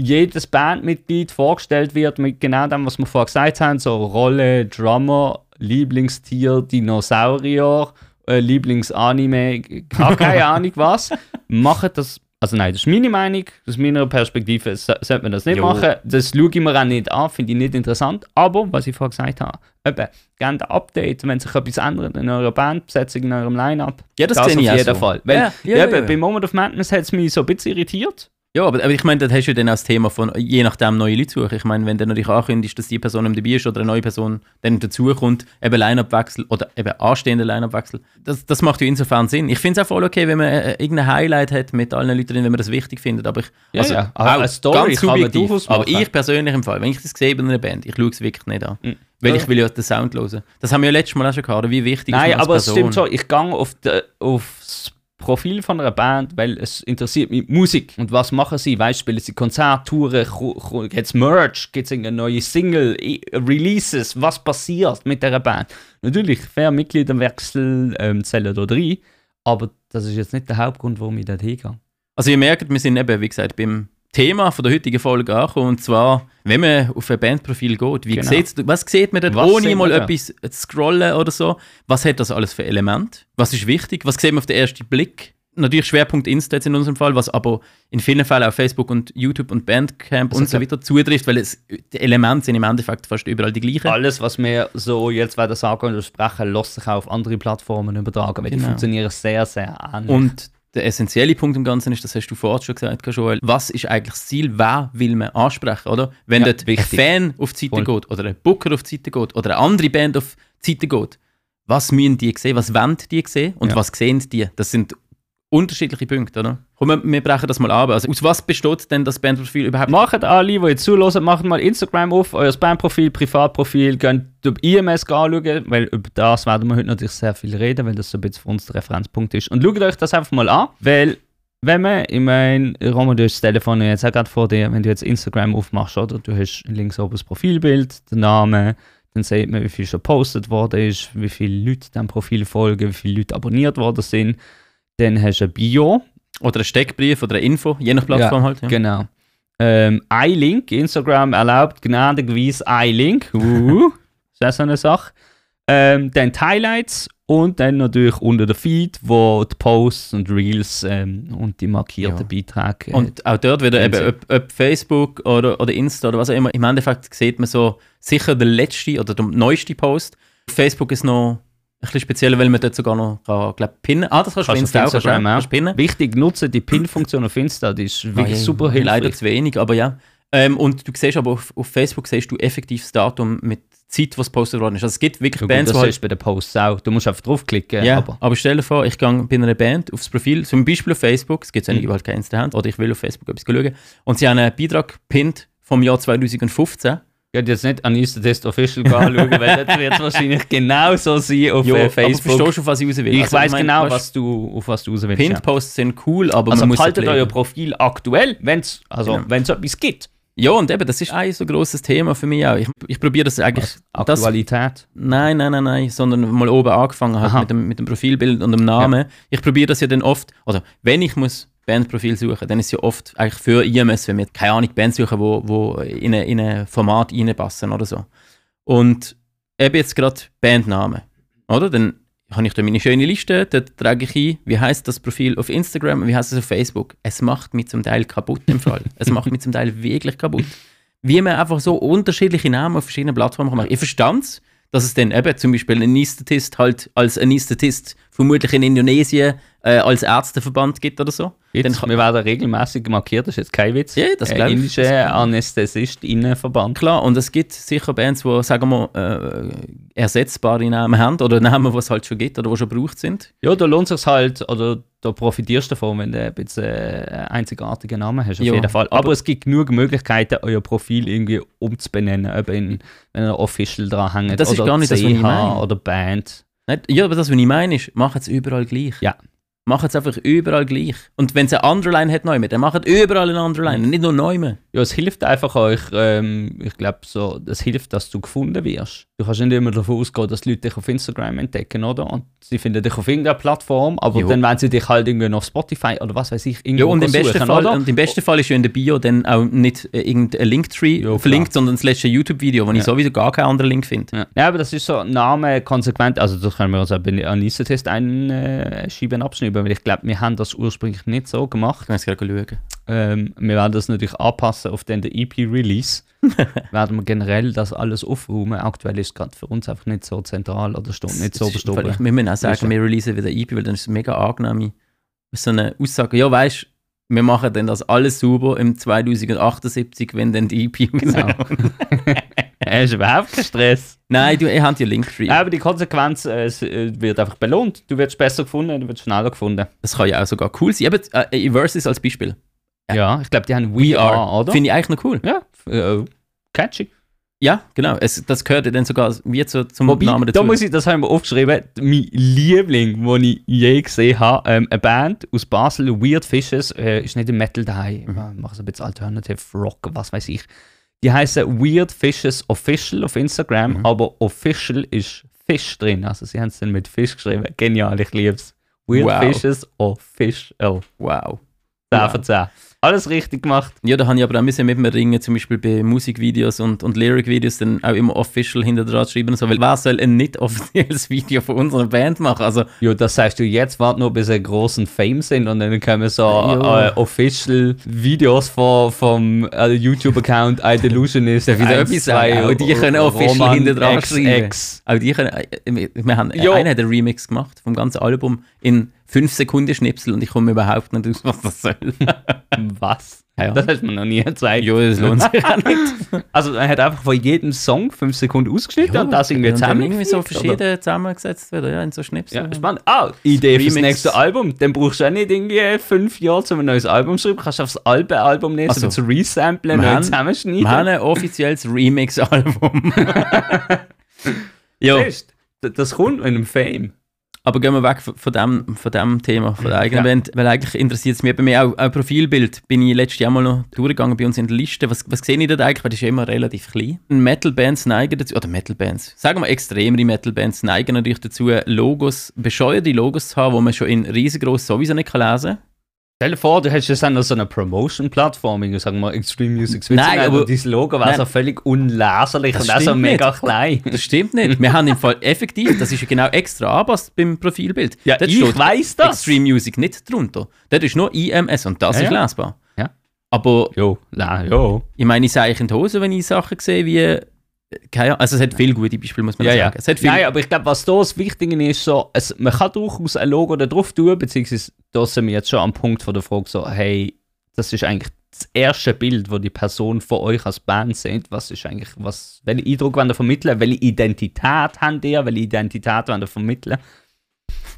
[SPEAKER 3] jedes Bandmitglied vorgestellt wird mit genau dem, was wir vorher gesagt haben, so Rolle, Drummer, Lieblingstier, Dinosaurier, äh, Lieblingsanime, (laughs) keine (laughs) Ahnung was. Machen das, also nein, das ist meine Meinung, aus meiner Perspektive so, sollte man das nicht
[SPEAKER 2] Jo.
[SPEAKER 3] machen. Das schaue ich mir auch nicht an, finde ich nicht interessant. Aber, was ich vorher gesagt habe, eben, gerne ein Update, wenn sich etwas ändert in eurer Bandbesetzung, in eurem Line-Up.
[SPEAKER 2] Ja, das,
[SPEAKER 3] Das
[SPEAKER 2] sehe
[SPEAKER 3] auf
[SPEAKER 2] ich
[SPEAKER 3] jeden
[SPEAKER 2] so.
[SPEAKER 3] Fall. Weil,
[SPEAKER 2] ja, ja,
[SPEAKER 3] Ja,
[SPEAKER 2] ja,
[SPEAKER 3] eben,
[SPEAKER 2] ja.
[SPEAKER 3] bei Moment of Madness hat es mich so ein bisschen irritiert.
[SPEAKER 2] Ja, aber, aber ich meine, das hast du ja dann auch das Thema von, je nachdem, neue Leute suchen. Ich meine, wenn du natürlich ankündigst, dass die Person dabei ist oder eine neue Person dann dazukommt, eben Line-Up-Wechsel oder eben anstehende Line-Up-Wechsel, das, das macht ja insofern Sinn. Ich finde es auch voll okay, wenn man äh, irgendein Highlight hat mit allen Leuten drin, wenn man das wichtig findet, aber ich,
[SPEAKER 3] Ja,
[SPEAKER 2] also,
[SPEAKER 3] ja. Aber
[SPEAKER 2] auch
[SPEAKER 3] eine Story kann man
[SPEAKER 2] aber ich persönlich im Fall, wenn ich das sehe bei einer Band, ich schaue es wirklich nicht an.
[SPEAKER 3] Mhm.
[SPEAKER 2] Weil ich will ja den Sound hören. Das haben wir ja letztes Mal auch schon gehabt, wie wichtig
[SPEAKER 3] Nein,
[SPEAKER 2] ist man als
[SPEAKER 3] aber es
[SPEAKER 2] Person.
[SPEAKER 3] stimmt schon, ich gehe auf aufs Profil von einer Band, weil es interessiert mich Musik. Und was machen sie? Weißt, spielen sie Konzerte, Touren, gibt es Merch, gibt es eine neue Single, Releases, was passiert mit dieser Band? Natürlich, fair Mitgliederwechsel ähm, zählen da rein, aber das ist jetzt nicht der Hauptgrund, warum ich dort hingehe.
[SPEAKER 2] Also ihr merkt, wir sind eben, wie gesagt, beim Thema von der heutigen Folge angekommen. Und zwar, wenn man auf ein Bandprofil geht, wie
[SPEAKER 3] Genau.
[SPEAKER 2] was sieht man dort,
[SPEAKER 3] Was
[SPEAKER 2] ohne mal
[SPEAKER 3] da?
[SPEAKER 2] etwas zu scrollen oder so? Was hat das alles für Elemente? Was ist wichtig? Was sieht man auf den ersten Blick? Natürlich Schwerpunkt Insta jetzt in unserem Fall, was aber in vielen Fällen auf Facebook und YouTube und Bandcamp
[SPEAKER 3] Also
[SPEAKER 2] und so weiter zutrifft, weil es, die Elemente sind im Endeffekt fast überall die gleichen.
[SPEAKER 3] Alles, was wir so jetzt werden sagen und sprechen, lässt sich auch auf andere Plattformen übertragen, weil die
[SPEAKER 2] Genau.
[SPEAKER 3] funktionieren sehr, sehr ähnlich.
[SPEAKER 2] Und der essentielle Punkt im Ganzen ist, das hast du vorhin schon gesagt, Joel, was ist eigentlich das Ziel, wer will man ansprechen, oder? Wenn
[SPEAKER 3] Ja,
[SPEAKER 2] dort ein Fan auf die Seite
[SPEAKER 3] Voll.
[SPEAKER 2] geht oder ein Booker auf die Seite geht oder eine andere Band auf die Seite geht, was müssen die sehen, was wollen die sehen und
[SPEAKER 3] Ja.
[SPEAKER 2] was sehen die? Das sind unterschiedliche Punkte, oder? Komm, wir, wir brechen das mal ab. Also, aus was besteht denn das Bandprofil überhaupt?
[SPEAKER 3] Macht alle, die jetzt zuhören, macht mal Instagram auf, euer Bandprofil, Privatprofil, geht durch IMS anschauen, weil über das werden wir heute natürlich sehr viel reden, weil das so ein bisschen für uns der Referenzpunkt ist. Und schaut euch das einfach mal an, weil wenn man, ich meine, Roman, du hast das Telefon jetzt auch gerade vor dir, wenn du jetzt Instagram aufmachst, oder? Du hast links oben das Profilbild, den Namen, dann sieht man, wie viel schon gepostet worden ist, wie viele Leute dem Profil folgen, wie viele Leute abonniert worden sind. Dann hast du ein Bio,
[SPEAKER 2] Oder ein Steckbrief oder eine Info, je nach Plattform halt. Ja.
[SPEAKER 3] Genau. Ähm, iLink, Instagram erlaubt gnädigerweise iLink. Uh, (laughs) ist auch so eine Sache. Ähm, dann die Highlights und dann natürlich unter der Feed, wo die Posts und Reels ähm, und die markierten Beiträge. äh,
[SPEAKER 2] Und auch dort wieder eben, ob, ob Facebook oder, oder Insta oder was auch immer, im Endeffekt sieht man so sicher den letzten oder den neuesten Post. Auf Facebook ist noch bisschen speziell, weil man dort sogar noch, kann, glaub, pinnen Ah, das kannst du auf
[SPEAKER 3] Kannst
[SPEAKER 2] Insta
[SPEAKER 3] auf
[SPEAKER 2] auch,
[SPEAKER 3] Instagram
[SPEAKER 2] kannst du
[SPEAKER 3] auch.
[SPEAKER 2] pinnen.
[SPEAKER 3] Wichtig, nutze die Pin-Funktion auf Insta, die ist wirklich
[SPEAKER 2] Ah, ja,
[SPEAKER 3] super
[SPEAKER 2] Leider
[SPEAKER 3] hilfreich.
[SPEAKER 2] zu wenig, aber ja. Ähm, und du siehst aber auf, auf Facebook siehst du effektiv das Datum mit Zeit, was gepostet worden ist. Also es gibt wirklich
[SPEAKER 3] Ja, gut,
[SPEAKER 2] Bands,
[SPEAKER 3] das
[SPEAKER 2] die halt
[SPEAKER 3] ist bei den Posts auch. Du musst einfach draufklicken.
[SPEAKER 2] Ja,
[SPEAKER 3] aber
[SPEAKER 2] aber, stell dir vor, ich gehe bei einer Band aufs Profil, zum Beispiel auf Facebook, es gibt ja nicht
[SPEAKER 3] Mhm.
[SPEAKER 2] überall kein Insta haben, oder ich will auf Facebook etwas schauen, und sie haben einen Beitrag gepinnt vom Jahr 2015.
[SPEAKER 3] ich werde jetzt nicht an Test Official anschauen, weil das wird wahrscheinlich genauso sein auf
[SPEAKER 2] Jo,
[SPEAKER 3] äh,
[SPEAKER 2] aber
[SPEAKER 3] Facebook.
[SPEAKER 2] du, auf was ich raus will?
[SPEAKER 3] Ich
[SPEAKER 2] Also,
[SPEAKER 3] weiß genau, was du, auf was du raus willst. ja.
[SPEAKER 2] Pinned-Posts sind cool, aber
[SPEAKER 3] Also
[SPEAKER 2] man muss
[SPEAKER 3] haltet euer Profil aktuell, wenn es also,
[SPEAKER 2] Genau.
[SPEAKER 3] wenn's etwas gibt.
[SPEAKER 2] Ja, und eben, das ist ein so grosses Thema für mich auch. Ich, ich probiere das eigentlich...
[SPEAKER 3] Was?
[SPEAKER 2] Das,
[SPEAKER 3] Aktualität.
[SPEAKER 2] nein, nein, nein, nein, sondern mal oben angefangen halt
[SPEAKER 3] Aha.
[SPEAKER 2] mit dem, mit dem Profilbild und dem Namen. Ich probiere das ja dann oft, oder wenn ich muss Bandprofil suchen, dann ist es ja oft eigentlich für IMS, wenn wir, keine Ahnung, Bands suchen, wo, wo in ein in ein Format reinpassen oder so. Und eben jetzt gerade Bandnamen, oder? Dann habe ich da meine schöne Liste, dort trage ich ein, wie heißt das Profil auf Instagram und wie heißt es auf Facebook. Es macht mich zum Teil kaputt im Fall. es macht mich zum Teil wirklich kaputt. Wie man einfach so unterschiedliche Namen auf verschiedenen Plattformen kann. Ich verstand es, dass es dann eben zum Beispiel ein Anästhetist halt als Anästhetist vermutlich in Indonesien äh, als Ärzteverband gibt oder so.
[SPEAKER 3] Jetzt,
[SPEAKER 2] Dann
[SPEAKER 3] wir werden regelmäßig markiert, das ist jetzt kein Witz.
[SPEAKER 2] Ja, das
[SPEAKER 3] Äh,
[SPEAKER 2] glaub ich.
[SPEAKER 3] Indische. Anästhesistinnenverband.
[SPEAKER 2] Klar, und es gibt sicher Bands, die, sagen wir, äh, ersetzbare Namen haben oder Namen, die es halt schon gibt oder die schon gebraucht sind.
[SPEAKER 3] Ja, da lohnt es sich halt, oder da profitierst du davon, wenn du ein bisschen äh, einen einzigartigen Namen hast, auf
[SPEAKER 2] Ja,
[SPEAKER 3] jeden Fall. Aber,
[SPEAKER 2] aber-
[SPEAKER 3] es gibt genug Möglichkeiten, euer Profil irgendwie umzubenennen, eben wenn ihr Official dran hängt
[SPEAKER 2] Das ist gar nicht das, was ich meine.
[SPEAKER 3] oder Band.
[SPEAKER 2] Nicht? Ja, aber das, was ich meine, ist, macht es überall gleich.
[SPEAKER 3] Ja.
[SPEAKER 2] Macht es einfach überall gleich. Und wenn es eine Underline hat, neu dann macht überall eine Underline, nicht nur neu
[SPEAKER 3] Ja, es hilft einfach euch, ähm, ich glaube, so, es hilft, dass du gefunden wirst. Du kannst nicht immer davon ausgehen, dass die Leute dich auf Instagram entdecken, oder? Und sie finden dich auf irgendeiner Plattform, aber
[SPEAKER 2] Jo.
[SPEAKER 3] dann werden sie dich halt irgendwie auf Spotify oder was weiß ich,
[SPEAKER 2] Ja,
[SPEAKER 3] irgendwo
[SPEAKER 2] und im, besten
[SPEAKER 3] suchen,
[SPEAKER 2] Fall,
[SPEAKER 3] oder?
[SPEAKER 2] und im besten Fall ist ja in der Bio dann auch nicht äh, irgendein Linktree
[SPEAKER 3] Ja,
[SPEAKER 2] verlinkt, sondern das letzte YouTube-Video, wo ich
[SPEAKER 3] Ja.
[SPEAKER 2] sowieso gar keinen anderen Link finde.
[SPEAKER 3] Ja. ja, aber das ist so Name konsequent. Also, das können wir uns auch bei einem Test einschieben, abschneiden, weil ich glaube, wir haben das ursprünglich nicht so gemacht.
[SPEAKER 2] Ich kann gerade schauen.
[SPEAKER 3] Ähm, wir werden das natürlich anpassen auf den EP-Release. (laughs) werden wir generell das alles aufräumen. Aktuell ist es gerade für uns einfach nicht so zentral oder steht nicht so bestimmt.
[SPEAKER 2] Ich wir müssen auch sagen, wir releasen wieder EP, weil dann ist es mega angenehm. So eine Aussage, ja weißt wir machen dann das alles sauber im 2078, wenn dann die EP
[SPEAKER 3] Genau. Es (laughs) ist überhaupt kein Stress.
[SPEAKER 2] Nein, du, ihr habt ja Linktree.
[SPEAKER 3] Aber die Konsequenz äh, es, äh, wird einfach belohnt. Du wirst besser gefunden, du wirst schneller gefunden.
[SPEAKER 2] Das kann ja auch sogar cool sein. Aber äh, Versus als Beispiel. Ja.
[SPEAKER 3] Ja, ich glaube, die haben We, Are, oder?
[SPEAKER 2] Finde ich eigentlich noch cool.
[SPEAKER 3] ja, äh, catchy.
[SPEAKER 2] Ja, genau. Es, das gehört ja dann sogar wie zu, zum
[SPEAKER 3] Wobei,
[SPEAKER 2] Namen dazu.
[SPEAKER 3] da muss ich, das haben wir aufgeschrieben, mein Liebling, den ich je gesehen habe, ähm, eine Band aus Basel, Weird Fishes, äh, ist nicht im Metal daheim,
[SPEAKER 2] Mhm.
[SPEAKER 3] mhm. machen so ein bisschen Alternative Rock, was weiß ich. Die heißen Weird Fishes Official auf Instagram,
[SPEAKER 2] Mhm.
[SPEAKER 3] aber Official ist Fisch drin, also sie haben es dann mit Fisch geschrieben. Genial, ich liebe es. Weird
[SPEAKER 2] Wow.
[SPEAKER 3] Fishes Official.
[SPEAKER 2] wow.
[SPEAKER 3] 10
[SPEAKER 2] Wow.
[SPEAKER 3] von 10. Alles richtig gemacht.
[SPEAKER 2] Ja, da habe ich aber auch müssen mit mir ringen, zum Beispiel bei Musikvideos und, und Lyric-Videos dann auch immer official hinter dran schreiben. und So, weil wer soll ein nicht offizielles (laughs) Video von unserer Band machen? Also,
[SPEAKER 3] Ja, das sagst du jetzt, warte nur, bis sie großen Fame sind und dann kommen so
[SPEAKER 2] Ja.
[SPEAKER 3] äh, official Videos von, vom äh, YouTube-Account (laughs) iDelusionist.
[SPEAKER 2] Darf ich da etwas sagen? Auch die können official hinten dran schreiben. Auch die können, äh, wir haben,
[SPEAKER 3] Ja.
[SPEAKER 2] einer hat ein Remix gemacht vom ganzen Album in 5 Sekunden Schnipsel und ich komme überhaupt nicht aus, was das soll. (laughs)
[SPEAKER 3] Was?
[SPEAKER 2] Ja.
[SPEAKER 3] Das hast du mir noch nie gezeigt.
[SPEAKER 2] ja, das lohnt sich auch nicht. (laughs)
[SPEAKER 3] Also er hat einfach von jedem Song 5 Sekunden ausgeschnitten und das irgendwie zusammen.
[SPEAKER 2] irgendwie so verschieden zusammengesetzt wieder, ja, in so Schnipsel.
[SPEAKER 3] Ja, spannend. Ah, Idee fürs
[SPEAKER 2] Remix.
[SPEAKER 3] nächste Album. Dann brauchst du auch nicht irgendwie fünf Jahre, um ein neues Album zu schreiben. Kannst du aufs alte Album nehmen,
[SPEAKER 2] Ach
[SPEAKER 3] so
[SPEAKER 2] so.
[SPEAKER 3] zu resamplen, neu zusammenschneiden.
[SPEAKER 2] Wir haben ein offizielles Remix-Album. (laughs) ja,
[SPEAKER 3] Das kommt in einem Fame.
[SPEAKER 2] Aber gehen wir weg von dem, von dem Thema, von der eigenen
[SPEAKER 3] Ja.
[SPEAKER 2] Band, weil eigentlich interessiert es mich bei mir auch, auch Profilbild. Bin ich letztes Jahr mal noch durchgegangen bei uns in der Liste. Was, was sehe ich da eigentlich? Weil das ist ja immer relativ klein. Metal-Bands neigen dazu, oder Metal-Bands, sagen wir extremere Metal-Bands neigen natürlich dazu, Logos, bescheuerte Logos zu haben, die man schon in riesengroß sowieso nicht lesen kann.
[SPEAKER 3] Stell dir vor, du hättest dann so eine Promotion-Plattform, sagen wir mal Extreme Music
[SPEAKER 2] Nein,
[SPEAKER 3] Switzerland,
[SPEAKER 2] aber-
[SPEAKER 3] und dieses Logo
[SPEAKER 2] Nein.
[SPEAKER 3] so völlig unleserlich
[SPEAKER 2] Das
[SPEAKER 3] und auch so mega
[SPEAKER 2] nicht.
[SPEAKER 3] klein.
[SPEAKER 2] Das stimmt nicht. Wir haben im Fall effektiv, das ist ja genau extra angepasst beim Profilbild.
[SPEAKER 3] Ja,
[SPEAKER 2] Dort
[SPEAKER 3] ich weiss das.
[SPEAKER 2] Extreme Music nicht drunter. Dort ist nur IMS und das
[SPEAKER 3] Ja,
[SPEAKER 2] ist lesbar.
[SPEAKER 3] Ja.
[SPEAKER 2] Aber
[SPEAKER 3] Jo, na, jo.
[SPEAKER 2] ich meine, ich sage in die Hose, wenn ich Sachen sehe wie. Keine also es hat viele gute Beispiele, muss man
[SPEAKER 3] Ja, ja.
[SPEAKER 2] sagen. Es hat viel,
[SPEAKER 3] Nein, aber ich glaube, was da das Wichtige ist, so, es, man kann durchaus ein Logo da drauf tun, beziehungsweise da sind wir jetzt schon am Punkt von der Frage, so, hey, das ist eigentlich das erste Bild, wo die Person von euch als Band sieht. Was ist eigentlich, was, welchen Eindruck wollt ihr vermitteln? Welche Identität habt ihr? Welche Identität wollt ihr vermitteln?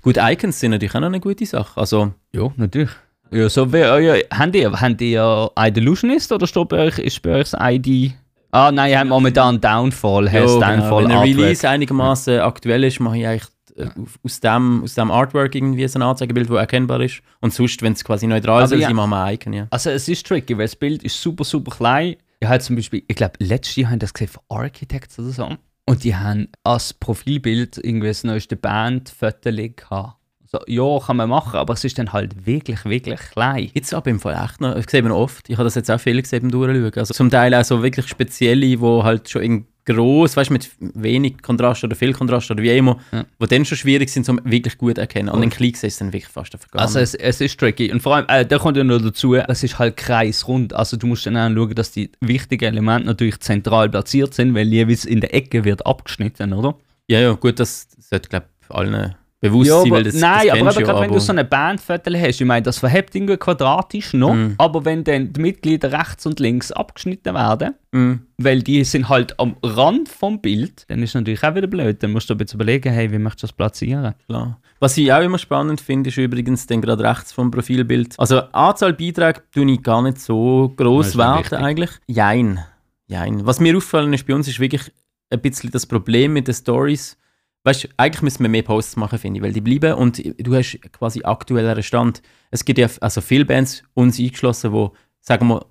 [SPEAKER 2] Gut, Icons sind natürlich auch noch eine gute Sache. Also,
[SPEAKER 3] Ja, natürlich. Ja, so wie euer, habt ihr, habt ihr iDelusionist oder steht bei euch, ist bei euch das ID? Ah, nein, ihr habt momentan Downfall,
[SPEAKER 2] ja, genau,
[SPEAKER 3] Downfall
[SPEAKER 2] wenn ein
[SPEAKER 3] Artwork.
[SPEAKER 2] Release einigermaßen aktuell ist, mache ich eigentlich äh, aus dem, aus dem Artwork irgendwie so ein Anzeigebild, das erkennbar ist. Und sonst, wenn es quasi neutral
[SPEAKER 3] Aber
[SPEAKER 2] soll,
[SPEAKER 3] ja.
[SPEAKER 2] machen wir ein Icon, ja.
[SPEAKER 3] Also es ist tricky, weil das Bild ist super, super klein. Ich habe zum Beispiel, ich glaube, letztes Jahr haben das gesehen von Architects oder so. Und die haben als Profilbild irgendwie das neueste Band-Foto gehabt. So, ja, kann man machen, aber es ist dann halt wirklich, wirklich klein.
[SPEAKER 2] Es aber im Fall echt noch, das sieht man oft, ich habe das jetzt auch viel gesehen beim Durchschauen, also zum Teil auch so wirklich spezielle, wo halt schon in gross, weißt du, mit wenig Kontrast oder viel Kontrast oder wie immer,
[SPEAKER 3] Ja.
[SPEAKER 2] wo dann schon schwierig sind, zum wirklich gut erkennen. Und in klein ist es dann wirklich fast gar
[SPEAKER 3] Also es, es ist tricky. Und vor allem, äh, da kommt ja noch dazu, es ist halt kreisrund. Also du musst dann auch schauen, dass die wichtigen Elemente natürlich zentral platziert sind, weil jeweils in der Ecke wird abgeschnitten, oder?
[SPEAKER 2] Ja, ja, gut, das sollte, glaube ich, allen bewusst
[SPEAKER 3] Ja,
[SPEAKER 2] sein, weil das,
[SPEAKER 3] nein,
[SPEAKER 2] das
[SPEAKER 3] aber gerade wenn du so eine Bandviertel hast, ich meine, das verhebt irgendwie quadratisch noch,
[SPEAKER 2] Mhm.
[SPEAKER 3] aber wenn dann die Mitglieder rechts und links abgeschnitten werden,
[SPEAKER 2] Mhm.
[SPEAKER 3] weil die sind halt am Rand vom Bild, dann ist natürlich auch wieder blöd. Dann musst du bisschen überlegen, hey, wie möchtest du das platzieren?
[SPEAKER 2] Klar. Was ich auch immer spannend finde, ist übrigens dann gerade rechts vom Profilbild. Also Anzahl Beiträge tue ich gar nicht so groß werten eigentlich. Jein. Jein. Was mir aufgefallen ist bei uns, ist wirklich ein bisschen das Problem mit den Stories. Weißt du, eigentlich müssen wir mehr Posts machen, finde ich, weil die bleiben und du hast quasi aktuelleren Stand. Es gibt ja also viele Bands, uns eingeschlossen, die, sagen wir,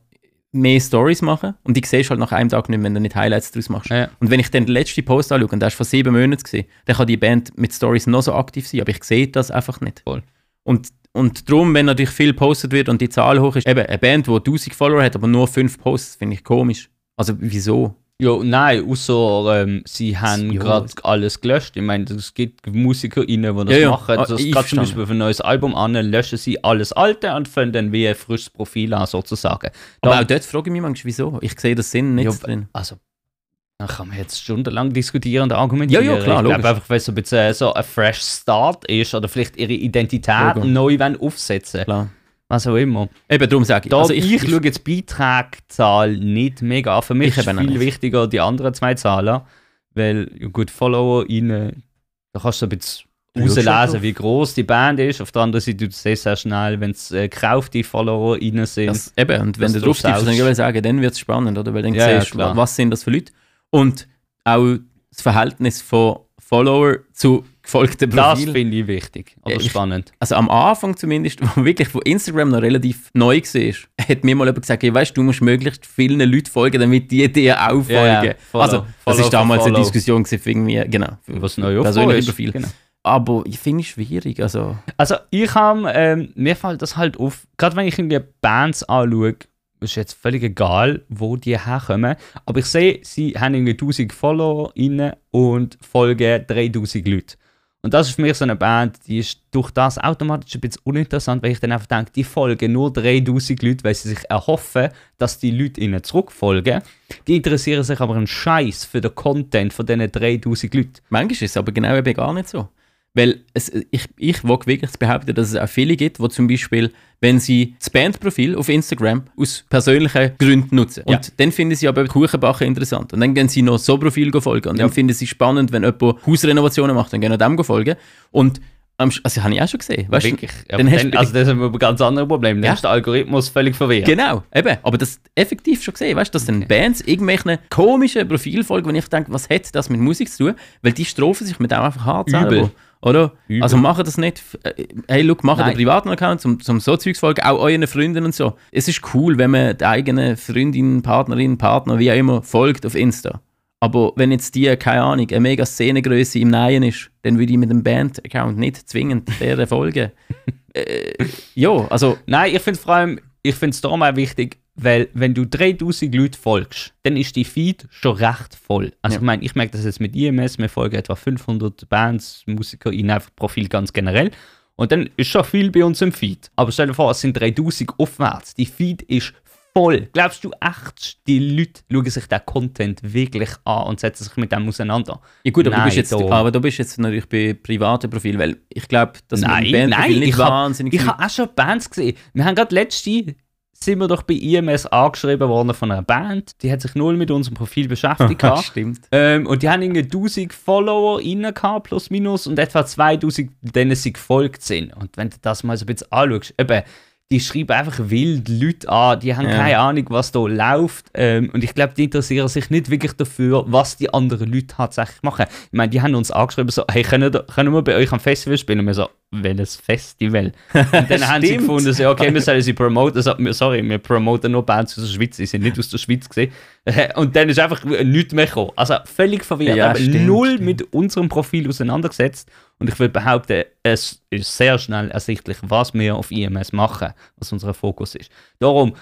[SPEAKER 2] mehr Stories machen und die siehst halt nach einem Tag nicht, mehr, wenn du nicht Highlights daraus machst.
[SPEAKER 3] Ja.
[SPEAKER 2] Und wenn ich dann den letzten Post anschaue, und der ist vor sieben Monaten gesehen, dann kann die Band mit Stories noch so aktiv sein, aber ich sehe das einfach nicht.
[SPEAKER 3] Voll.
[SPEAKER 2] Und, und darum, wenn natürlich viel gepostet wird und die Zahl hoch ist, eben eine Band, die 1000 Follower hat, aber nur 5 Posts, finde ich komisch. Also wieso?
[SPEAKER 3] Ja, nein, außer ähm, sie haben
[SPEAKER 2] Ja.
[SPEAKER 3] gerade alles gelöscht. Ich meine, es gibt MusikerInnen, die das
[SPEAKER 2] Ja, ja.
[SPEAKER 3] machen.
[SPEAKER 2] Ah,
[SPEAKER 3] Das
[SPEAKER 2] ich
[SPEAKER 3] gerade zum. Beispiel für ein neues Album an, löschen sie alles Alte und fangen dann wie ein frisches Profil an, sozusagen.
[SPEAKER 2] Aber
[SPEAKER 3] Da-
[SPEAKER 2] auch dort frage ich mich manchmal, wieso? Ich sehe das Sinn nicht
[SPEAKER 3] Ja,
[SPEAKER 2] drin.
[SPEAKER 3] Also, da kann man jetzt stundenlang diskutieren und argumentieren.
[SPEAKER 2] Ja, ja, klar,
[SPEAKER 3] Ich glaube einfach, weil es so ein bisschen so ein fresh Start ist oder vielleicht ihre Identität neu wollen aufsetzen
[SPEAKER 2] Klar.
[SPEAKER 3] Was auch immer.
[SPEAKER 2] Eben, darum sage ich.
[SPEAKER 3] Da
[SPEAKER 2] also
[SPEAKER 3] ich,
[SPEAKER 2] ich,
[SPEAKER 3] schaue jetzt die Beitragszahl nicht mega an. Für mich
[SPEAKER 2] Ich
[SPEAKER 3] ist viel wichtiger die anderen zwei Zahlen, weil ja, gut, Follower rein, da kannst du ein bisschen
[SPEAKER 2] Ja,
[SPEAKER 3] rauslesen, wie groß die Band ist. Auf der anderen Seite, du siehst sehr schnell, wenn es äh, gekaufte Follower rein sind.
[SPEAKER 2] das, eben, und wenn du drauf tippst, dann ich sagen, dann wird es spannend, oder? Weil dann
[SPEAKER 3] Ja, ja,
[SPEAKER 2] siehst du,
[SPEAKER 3] klar.
[SPEAKER 2] was sind das für Leute. Und auch das Verhältnis von Follower zu gefolgten
[SPEAKER 3] das
[SPEAKER 2] Profilen.
[SPEAKER 3] finde ich wichtig oder
[SPEAKER 2] ich-
[SPEAKER 3] spannend.
[SPEAKER 2] also am Anfang zumindest, wo wirklich, wo Instagram noch relativ neu war, hat mir mal jemand gesagt, hey, weißt du, musst möglichst vielen Leuten folgen, damit die dir auch folgen.
[SPEAKER 3] Ja, follow,
[SPEAKER 2] also, das ist damals eine. Diskussion für irgendwie, genau, für
[SPEAKER 3] Was neu
[SPEAKER 2] persönliche. Profil.
[SPEAKER 3] Genau.
[SPEAKER 2] Aber ich finde es schwierig, also,
[SPEAKER 3] Also ich habe, ähm, mir fällt das halt auf, gerade wenn ich irgendwie Bands anschaue, ist jetzt völlig egal, wo die herkommen, aber ich sehe, sie haben irgendwie 1000 Follower und folgen 3000 Leute. Und das ist für mich so eine Band, die ist durch das automatisch ein bisschen uninteressant, weil ich dann einfach denke, die folgen nur 3000 Leute, weil sie sich erhoffen, dass die Leute ihnen zurückfolgen. Die interessieren sich aber einen Scheiß für den Content von diesen 3000 Leuten.
[SPEAKER 2] manchmal ist es aber genau eben gar nicht so. Weil es, ich, ich wage wirklich zu behaupten, dass es auch viele gibt, die zum Beispiel, wenn sie das Bandprofil auf Instagram aus persönlichen Gründen nutzen.
[SPEAKER 3] Ja.
[SPEAKER 2] Und dann finden sie aber Kuchenbacken interessant. Und dann gehen sie noch so Profil folgen. Und
[SPEAKER 3] Ja.
[SPEAKER 2] dann finden sie spannend, wenn jemand Hausrenovationen macht, dann gehen auch dem folgen. Und also habe ich auch schon gesehen. Weißt, du,
[SPEAKER 3] Wirklich. Ja,
[SPEAKER 2] dann
[SPEAKER 3] dann, also das ist ein ganz anderes Problem. Dann
[SPEAKER 2] Ja.
[SPEAKER 3] ist der Algorithmus völlig verwirrt.
[SPEAKER 2] Genau, eben. Aber das effektiv schon gesehen, weißt du, dass dann Bands irgendwelchen komischen Profil folgen, wenn ich denke, was hat das mit Musik zu tun? Weil die strophen sich mit dem einfach hart
[SPEAKER 3] Übel.
[SPEAKER 2] selber. Oder?
[SPEAKER 3] Übel.
[SPEAKER 2] Also machen das nicht. Hey, look, macht
[SPEAKER 3] Nein.
[SPEAKER 2] einen privaten Account zum, zum so Zeugs folgen, auch euren Freunden und so. Es ist cool, wenn man die eigenen Freundinnen, Partnerinnen, Partner, wie auch immer, folgt auf Insta. Aber wenn jetzt die, keine Ahnung, eine mega Szenengröße im Neuen ist, dann würde ich mit dem Band-Account nicht zwingend der folgen. (laughs) äh, ja, also
[SPEAKER 3] Nein, ich finde es vor allem, ich finde es darum auch wichtig, weil wenn du 3000 Leute folgst, dann ist die Feed schon recht voll. Also
[SPEAKER 2] Ja.
[SPEAKER 3] ich meine, ich merke das jetzt mit IMS, wir folgen etwa 500 Bands, Musiker, in einfach Profil ganz generell. Und dann ist schon viel bei uns im Feed. Aber stell dir vor, es sind 3000 aufwärts. Die Feed ist voll. Glaubst du echt, die Leute schauen sich den Content wirklich an und setzen sich mit dem auseinander?
[SPEAKER 2] Ja gut, aber, du
[SPEAKER 3] Nein,
[SPEAKER 2] bist jetzt,
[SPEAKER 3] da-
[SPEAKER 2] aber du bist jetzt natürlich bei privaten Profilen, weil ich glaube, dass
[SPEAKER 3] Nein,
[SPEAKER 2] mit dem Bandprofil
[SPEAKER 3] nein,
[SPEAKER 2] nicht
[SPEAKER 3] ich hab-
[SPEAKER 2] wahnsinnig
[SPEAKER 3] Ich
[SPEAKER 2] viel-
[SPEAKER 3] habe auch schon Bands gesehen. Wir haben gerade letzte sind wir doch bei IMS angeschrieben worden von einer Band. Die hat sich null mit unserem Profil beschäftigt. (laughs)
[SPEAKER 2] Stimmt.
[SPEAKER 3] ähm, und die haben irgendwie 1000 Follower rein gehabt, plus minus, und etwa 2000, denen sie gefolgt sind. Und wenn du das mal so ein bisschen anschaust, eben, die schreiben einfach wild Leute an, die haben
[SPEAKER 2] Ja.
[SPEAKER 3] keine Ahnung, was da läuft. Ähm, und ich glaube, die interessieren sich nicht wirklich dafür, was die anderen Leute tatsächlich machen. Ich meine, die haben uns angeschrieben, so, hey, können, können wir bei euch am Festival spielen? Und wir so, welches Festival? Und dann (laughs) haben sie gefunden, so, okay, wir sollen sie promoten. Also, sorry, wir promoten nur Bands aus der Schweiz, sie sind nicht aus der Schweiz gesehen. (laughs) Und dann ist einfach nichts mehr gekommen. Also völlig verwirrt,
[SPEAKER 2] Ja,
[SPEAKER 3] aber
[SPEAKER 2] stimmt,
[SPEAKER 3] null
[SPEAKER 2] stimmt.
[SPEAKER 3] mit unserem Profil auseinandergesetzt. Und ich würde behaupten, es ist sehr schnell ersichtlich, was wir auf IMS machen, was unser Fokus ist. Darum,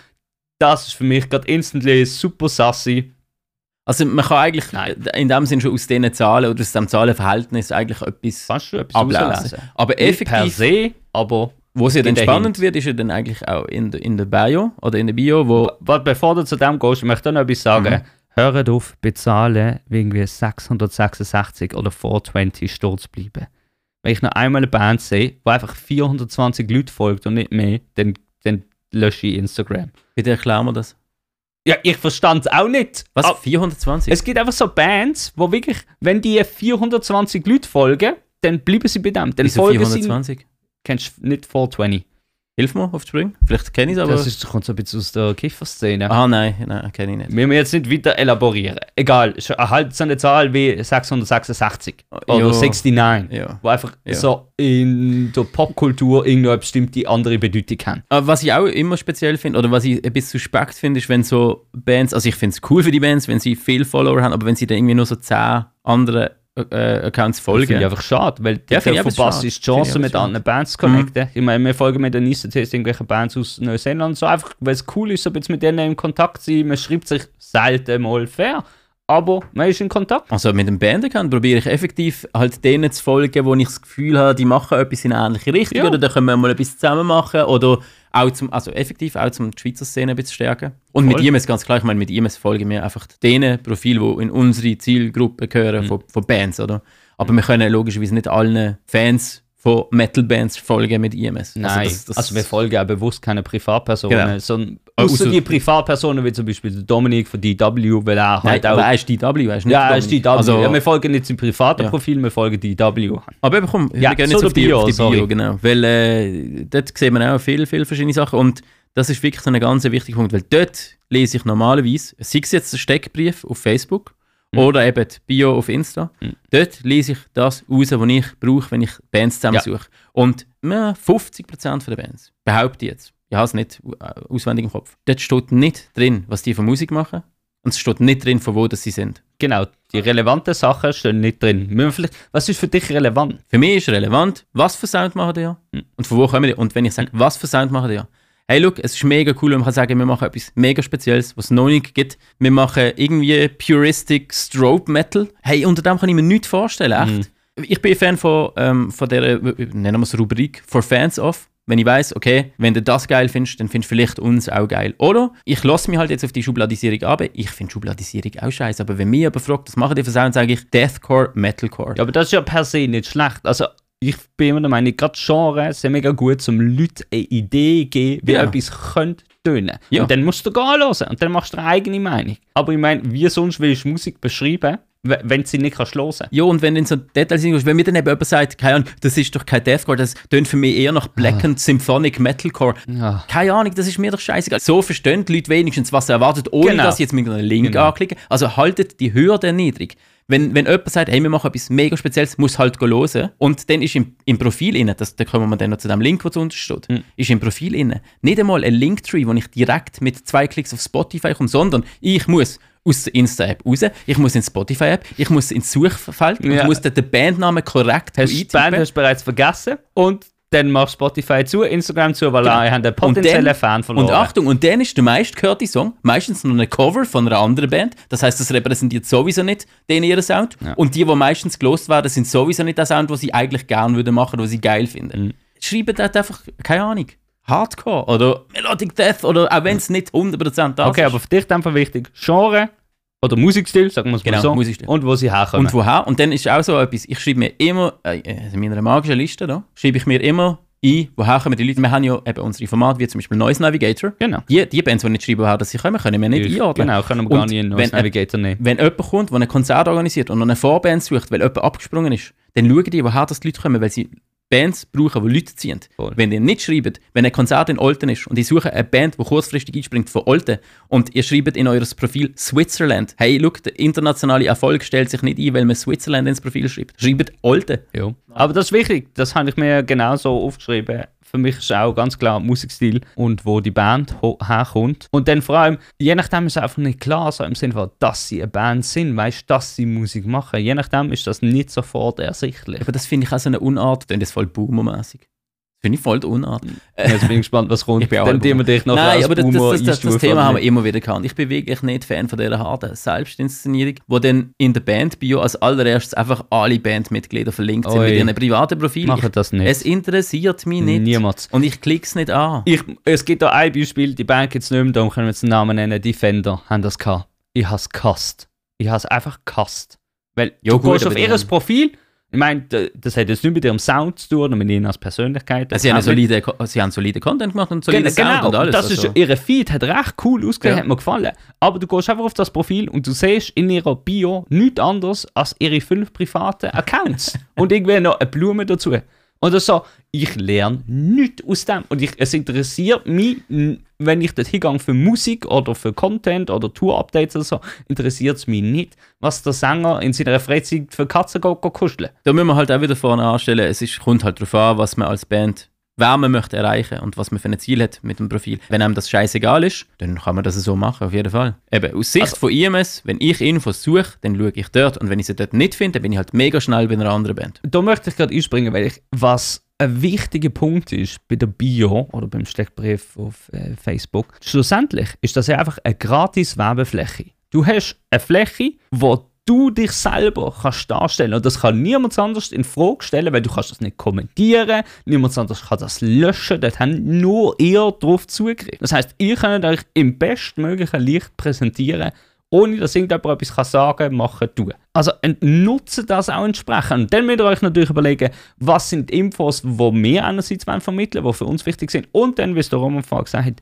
[SPEAKER 3] das ist für mich gerade instantly super sassy.
[SPEAKER 2] Also man kann eigentlich
[SPEAKER 3] Nein.
[SPEAKER 2] in dem Sinn schon aus diesen Zahlen oder aus dem Zahlenverhältnis eigentlich etwas
[SPEAKER 3] Kannst du etwas
[SPEAKER 2] ablesen. Aber
[SPEAKER 3] Nicht per
[SPEAKER 2] effektiv,
[SPEAKER 3] se, aber
[SPEAKER 2] wo es ja dann spannend wird, ist ja dann eigentlich auch in, der- in der Bio oder in der Bio, wo
[SPEAKER 3] Warte, bevor du zu dem gehst, ich möchte ich noch etwas sagen.
[SPEAKER 2] Mhm.
[SPEAKER 3] Hört auf, bezahlen, irgendwie 666 oder 420 Sturz bleiben. Wenn ich noch einmal eine Band sehe, wo einfach 420 Leute folgt und nicht mehr, dann, dann lösche ich Instagram.
[SPEAKER 2] Bitte erklär mir das.
[SPEAKER 3] Ja, ich verstand es auch nicht.
[SPEAKER 2] Was?
[SPEAKER 3] Aber
[SPEAKER 2] 420?
[SPEAKER 3] es gibt einfach so Bands, wo wirklich, wenn die 420 Leute folgen, dann bleiben sie bei dem. Dann
[SPEAKER 2] Wieso
[SPEAKER 3] folgen sie.
[SPEAKER 2] 420?
[SPEAKER 3] Kennst du nicht 420?
[SPEAKER 2] Hilf mir auf die Sprung. Vielleicht kenne ich es, aber...
[SPEAKER 3] Das ist, kommt so ein bisschen aus der Kifferszene.
[SPEAKER 2] ah, nein, nein, kenne ich nicht.
[SPEAKER 3] Wir müssen jetzt nicht weiter elaborieren. Egal, halt so eine Zahl wie 666 oder
[SPEAKER 2] Ja.
[SPEAKER 3] 69,
[SPEAKER 2] Ja.
[SPEAKER 3] wo einfach
[SPEAKER 2] Ja.
[SPEAKER 3] so in der Popkultur irgendeine bestimmte andere Bedeutung haben.
[SPEAKER 2] Was ich auch immer speziell finde, oder was ich ein bisschen suspekt finde, ist, wenn so Bands, also ich finde es cool für die Bands, wenn sie viele Follower haben, aber wenn sie dann irgendwie nur so 10 andere äh, Accounts
[SPEAKER 3] Das finde ich
[SPEAKER 2] folgen.
[SPEAKER 3] einfach schade, weil
[SPEAKER 2] Ja, aber
[SPEAKER 3] verpasst die Chance, mit anderen Bands zu connecten. Ich meine, wir folgen mit der nächsten Test irgendwelche Bands aus Neuseeland, so einfach, weil es cool ist, so ein bisschen mit denen in Kontakt zu sein. Man schreibt sich selten mal fair, aber man ist in Kontakt.
[SPEAKER 2] Also mit dem Bandaccount probiere ich effektiv halt denen zu folgen, wo ich das Gefühl habe, die machen etwas in eine ähnliche Richtung
[SPEAKER 3] Ja.
[SPEAKER 2] oder da können wir mal etwas zusammen machen oder auch zum, also effektiv auch zum die Schweizer Szene ein bisschen stärken. Und mit
[SPEAKER 3] Voll.
[SPEAKER 2] IMS ganz klar, ich meine, mit IMS folgen wir einfach denen Profil, die in unsere Zielgruppe gehören von, von Bands, oder? Aber wir können logischerweise nicht allen Fans von Metal-Bands folgen mit IMS.
[SPEAKER 3] Nein,
[SPEAKER 2] Also,
[SPEAKER 3] also,
[SPEAKER 2] das, das,
[SPEAKER 3] wir folgen auch bewusst keine Privatpersonen,
[SPEAKER 2] Genau.
[SPEAKER 3] sondern
[SPEAKER 2] Äh,
[SPEAKER 3] außer die Privatpersonen, wie zum Beispiel Dominik von DW, weil er
[SPEAKER 2] Nein,
[SPEAKER 3] halt auch...
[SPEAKER 2] er ist DW, er ist nicht
[SPEAKER 3] ja, er ist. DW.
[SPEAKER 2] Also,
[SPEAKER 3] ja, wir folgen nicht zum privaten
[SPEAKER 2] Ja.
[SPEAKER 3] Profil, wir folgen DW.
[SPEAKER 2] Aber eben, komm,
[SPEAKER 3] Ja,
[SPEAKER 2] wir gehen jetzt
[SPEAKER 3] der
[SPEAKER 2] auf die,
[SPEAKER 3] Bio,
[SPEAKER 2] auf die Bio,
[SPEAKER 3] sorry.
[SPEAKER 2] genau. Weil äh, dort sieht man auch viele, viele verschiedene Sachen und das ist wirklich so ein ganz wichtiger Punkt, weil dort lese ich normalerweise, sei es jetzt der Steckbrief auf Facebook
[SPEAKER 3] Mhm.
[SPEAKER 2] oder eben Bio auf Insta,
[SPEAKER 3] Mhm.
[SPEAKER 2] dort lese ich das raus, was ich brauche, wenn ich Bands zusammensuche. Und ja, 50% der Bands, behaupte ich jetzt, ich habe es nicht äh, auswendig im Kopf, dort steht nicht drin, was die für Musik machen und es steht nicht drin, von wo das sie sind.
[SPEAKER 3] Genau, die relevanten Sachen stehen nicht drin. Was ist für dich relevant?
[SPEAKER 2] Für mich ist relevant, was für Sound machen die ja
[SPEAKER 3] Mhm.
[SPEAKER 2] und von wo kommen die. Und wenn ich sage, was für Sound machen die ja, hey, look, es ist mega cool, wenn man kann sagen, wir machen etwas mega Spezielles, was es noch nicht gibt. Wir machen irgendwie Puristic Strobe Metal. Hey, unter dem kann ich mir nichts vorstellen, echt. Ich bin ein Fan von, ähm, von der, nennen wir es Rubrik, For Fans of. Wenn ich weiß, okay, wenn du das geil findest, dann findest du vielleicht uns auch geil. Oder ich lasse mich halt jetzt auf die Schubladisierung ab. Ich finde Schubladisierung auch scheiße, aber wenn mich jemand fragt, was machen die für Sound, sage ich Deathcore, Metalcore.
[SPEAKER 3] Ja, aber das ist ja per se nicht schlecht. Also, ich bin immer der Meinung, gerade Genres sind mega gut, um Leuten eine Idee zu geben, wie
[SPEAKER 2] Ja.
[SPEAKER 3] etwas könnte tönen.
[SPEAKER 2] Ja.
[SPEAKER 3] Und dann musst du gehen hören und dann machst du deine eigene Meinung. Aber ich meine, wie sonst willst du Musik beschreiben, we- wenn du sie nicht kannst hören
[SPEAKER 2] Ja, und wenn du in so Details hingehst, wenn mir dann eben jemand sagt, keine Ahnung, das ist doch kein Deathcore, das tönt für mich eher nach Black and Symphonic Metalcore.
[SPEAKER 3] Ja.
[SPEAKER 2] Keine Ahnung, das ist mir doch scheißegal. So verstehen die Leute wenigstens, was sie erwartet, ohne
[SPEAKER 3] Genau.
[SPEAKER 2] dass sie jetzt mit einem Link
[SPEAKER 3] Genau.
[SPEAKER 2] anklicken. Also haltet die Hürde niedrig. Wenn, wenn jemand sagt, hey, wir machen etwas mega Spezielles, muss halt go hören. Und dann ist im, im Profil innen, das, da kommen wir dann noch zu dem Link, der zu steht,
[SPEAKER 3] Mhm.
[SPEAKER 2] ist im Profil innen nicht einmal ein Linktree, wo ich direkt mit zwei Klicks auf Spotify komme, sondern ich muss aus der Insta-App raus, ich muss in die Spotify-App, ich muss ins Suchfeld, und
[SPEAKER 3] Ja.
[SPEAKER 2] ich muss den Bandnamen korrekt
[SPEAKER 3] Hast du die Band hast du bereits vergessen und dann machst du Spotify zu, Instagram zu, weil
[SPEAKER 2] Genau.
[SPEAKER 3] wir haben einen potenziellen
[SPEAKER 2] dann-
[SPEAKER 3] Fan verloren.
[SPEAKER 2] Und Achtung, und dann ist der meistgehörte Song meistens noch ein Cover von einer anderen Band. Das heißt, das repräsentiert sowieso nicht den ihren Sound.
[SPEAKER 3] Ja.
[SPEAKER 2] Und die, die meistens gelost werden, sind sowieso nicht der Sound, den sie eigentlich gerne würden machen, den sie geil finden.
[SPEAKER 3] Mhm.
[SPEAKER 2] Schreiben dort einfach, keine Ahnung, Hardcore oder Melodic Death oder auch wenn es nicht 100% das
[SPEAKER 3] okay,
[SPEAKER 2] ist.
[SPEAKER 3] aber für dich einfach wichtig, Genre oder Musikstil, sagen wir es mal
[SPEAKER 2] Genau,
[SPEAKER 3] so,
[SPEAKER 2] Musikstil.
[SPEAKER 3] und wo sie herkommen.
[SPEAKER 2] Und woher? Und dann ist auch so etwas, ich schreibe mir immer, äh, in meiner magischen Liste da, schreibe ich mir immer ein, woher kommen die Leute. Wir haben ja eben unsere Formate, wie zum Beispiel Noise Navigator.
[SPEAKER 3] genau.
[SPEAKER 2] Die, die Bands, die nicht schreiben, woher dass sie kommen, können wir nicht einordnen.
[SPEAKER 3] Genau, können wir gar nicht in
[SPEAKER 2] wenn-
[SPEAKER 3] Noise Navigator nehmen.
[SPEAKER 2] Wenn jemand kommt, der ein Konzert organisiert und eine Vorband sucht, weil jemand abgesprungen ist, dann schauen die, woher das die Leute kommen, weil sie Bands brauchen, die Leute ziehen.
[SPEAKER 3] Voll.
[SPEAKER 2] Wenn ihr nicht schreibt, wenn ein Konzert in Olten ist und die suchen eine Band, die kurzfristig einspringt von Olten und ihr schreibt in eures Profil Switzerland, hey, look, der internationale Erfolg stellt sich nicht ein, weil man Switzerland ins Profil schreibt. Schreibt Olten.
[SPEAKER 3] Ja. Aber das ist wichtig, das habe ich mir genau so aufgeschrieben. Für mich ist auch ganz klar Musikstil und wo die Band herkommt. Und dann vor allem, je nachdem ist es einfach nicht klar, so im Sinne von, dass sie eine Band sind, weißt dass sie Musik machen. Je nachdem ist das nicht sofort ersichtlich.
[SPEAKER 2] Aber das finde ich auch so eine Unart, denn das ist voll boomermäßig. Finde ich voll die Unart.
[SPEAKER 3] Jetzt bin ich gespannt, was kommt.
[SPEAKER 2] Ich bin auch
[SPEAKER 3] dann wir dich noch
[SPEAKER 2] Nein, aber das, das, das, das, Thema haben wir immer wieder gehabt. Ich bin wirklich nicht Fan von dieser harten Selbstinszenierung, wo dann in der Band-Bio als allererstes einfach alle Bandmitglieder verlinkt sind
[SPEAKER 3] Oi.
[SPEAKER 2] mit ihren privaten Profilen.
[SPEAKER 3] Machen
[SPEAKER 2] Ich,
[SPEAKER 3] das nicht.
[SPEAKER 2] es interessiert mich nicht.
[SPEAKER 3] Niemals.
[SPEAKER 2] Und ich klicke es nicht an.
[SPEAKER 3] Ich, es gibt da ein Beispiel, die Band gibt es nicht mehr, darum können wir jetzt den Namen nennen. Defender haben das gehabt. Ich habe es gehasst. Ich habe es einfach gehasst. Weil
[SPEAKER 2] Ja,
[SPEAKER 3] du
[SPEAKER 2] gut,
[SPEAKER 3] gehst auf ihr Profil, Ich meine, das hat jetzt nicht mit ihrem Sound zu tun mit ihnen als Persönlichkeit.
[SPEAKER 2] sie, haben solide, sie haben solide Content gemacht und solide
[SPEAKER 3] Gen-
[SPEAKER 2] Sound
[SPEAKER 3] genau,
[SPEAKER 2] und alles.
[SPEAKER 3] das
[SPEAKER 2] also.
[SPEAKER 3] ist, ihre Feed hat recht cool ausgesehen,
[SPEAKER 2] Ja.
[SPEAKER 3] hat mir gefallen. Aber du gehst einfach auf das Profil und du siehst in ihrer Bio nichts anderes als ihre fünf privaten Accounts. (laughs) und irgendwie noch eine Blume dazu. Das so, ich lerne nichts aus dem. Und ich, es interessiert mich, wenn ich dort hingehe für Musik oder für Content oder Tour-Updates oder so, interessiert es mich nicht, was der Sänger in seiner Freizeit für Katzen kuscheln.
[SPEAKER 2] Da müssen wir halt auch wieder vorne anstellen, es ist, kommt halt darauf an, was man als Band wer man möchte erreichen und was man für ein Ziel hat mit dem Profil. Wenn einem das scheißegal ist, dann kann man das so machen, auf jeden Fall. Eben, aus Sicht
[SPEAKER 3] Also-
[SPEAKER 2] von IMS, wenn ich Infos suche, dann schaue ich dort und wenn ich sie dort nicht finde, dann bin ich halt mega schnell bei einer anderen Band.
[SPEAKER 3] Da möchte ich gerade einspringen, weil ich, was ein wichtiger Punkt ist bei der Bio oder beim Steckbrief auf äh, Facebook, schlussendlich ist das ja einfach eine gratis Werbefläche. Du hast eine Fläche, wo du dich selber kannst darstellen und das kann niemand anders in Frage stellen, weil du kannst das nicht kommentieren, niemand anders kann das löschen, dort haben nur ihr drauf Zugriff. Das heißt, ihr könnt euch im bestmöglichen Licht präsentieren ohne dass irgendjemand etwas kann sagen machen, tun. Also nutzt das auch entsprechend. Und dann müsst ihr euch natürlich überlegen, was sind die Infos, die wir einerseits wollen vermitteln die für uns wichtig sind. Und dann, wie es der Roman vorhin gesagt hat,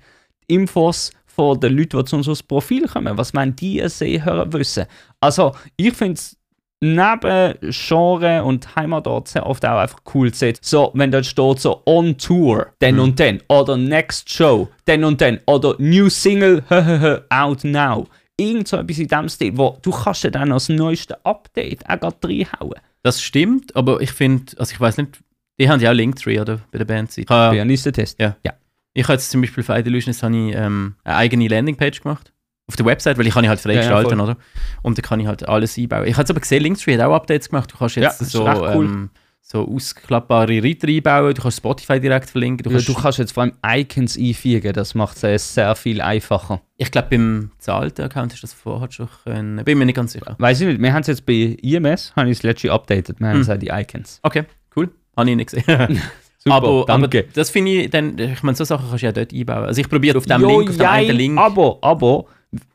[SPEAKER 3] die Infos von den Leuten, die zu unserem Profil kommen. Was wollen die sehen, hören, wissen. Also ich finde es neben Genre und Heimatort sehr oft auch einfach cool zu sehen. So, wenn dort steht so on tour, dann und dann, oder next show, dann und dann, oder new single, (laughs) out now. Irgend so etwas in dem Stil, wo du kannst ja dann als neueste Update auch gerade reinhauen.
[SPEAKER 2] Das stimmt, aber ich finde, also ich weiß nicht, die haben ja auch Linktree, oder? Bei der Bandzeit. Ich habe
[SPEAKER 3] Pianistentest.
[SPEAKER 2] Ja. Ich habe jetzt zum Beispiel für habe ich, ähm, eine eigene Landingpage gemacht. Auf der Website, weil ich kann ich halt frei
[SPEAKER 3] Ja, ja,
[SPEAKER 2] oder? Und da kann ich halt alles einbauen. Ich habe jetzt aber gesehen, Linktree hat auch Updates gemacht. Du kannst
[SPEAKER 3] Ja,
[SPEAKER 2] jetzt
[SPEAKER 3] ist
[SPEAKER 2] so,
[SPEAKER 3] cool.
[SPEAKER 2] ähm, so ausklappbare Reiter einbauen, du kannst Spotify direkt verlinken. Du kannst,
[SPEAKER 3] du kannst jetzt vor allem Icons einfügen, das macht es sehr, sehr viel einfacher.
[SPEAKER 2] ich glaube, beim zahlten Account ist das vorher schon können. Bin mir nicht ganz sicher.
[SPEAKER 3] Weiß ich nicht, wir haben es jetzt bei IMS, habe ich es letztlich updated, wir haben
[SPEAKER 2] Hm.
[SPEAKER 3] die Icons.
[SPEAKER 2] Okay, cool. Habe ich nicht gesehen. (laughs)
[SPEAKER 3] Super,
[SPEAKER 2] aber, aber
[SPEAKER 3] danke.
[SPEAKER 2] das finde ich dann, ich meine, so Sachen kannst du ja dort einbauen. Also ich probiere auf dem
[SPEAKER 3] Jo,
[SPEAKER 2] Link, auf dem
[SPEAKER 3] jein,
[SPEAKER 2] einen Link.
[SPEAKER 3] Aber, aber,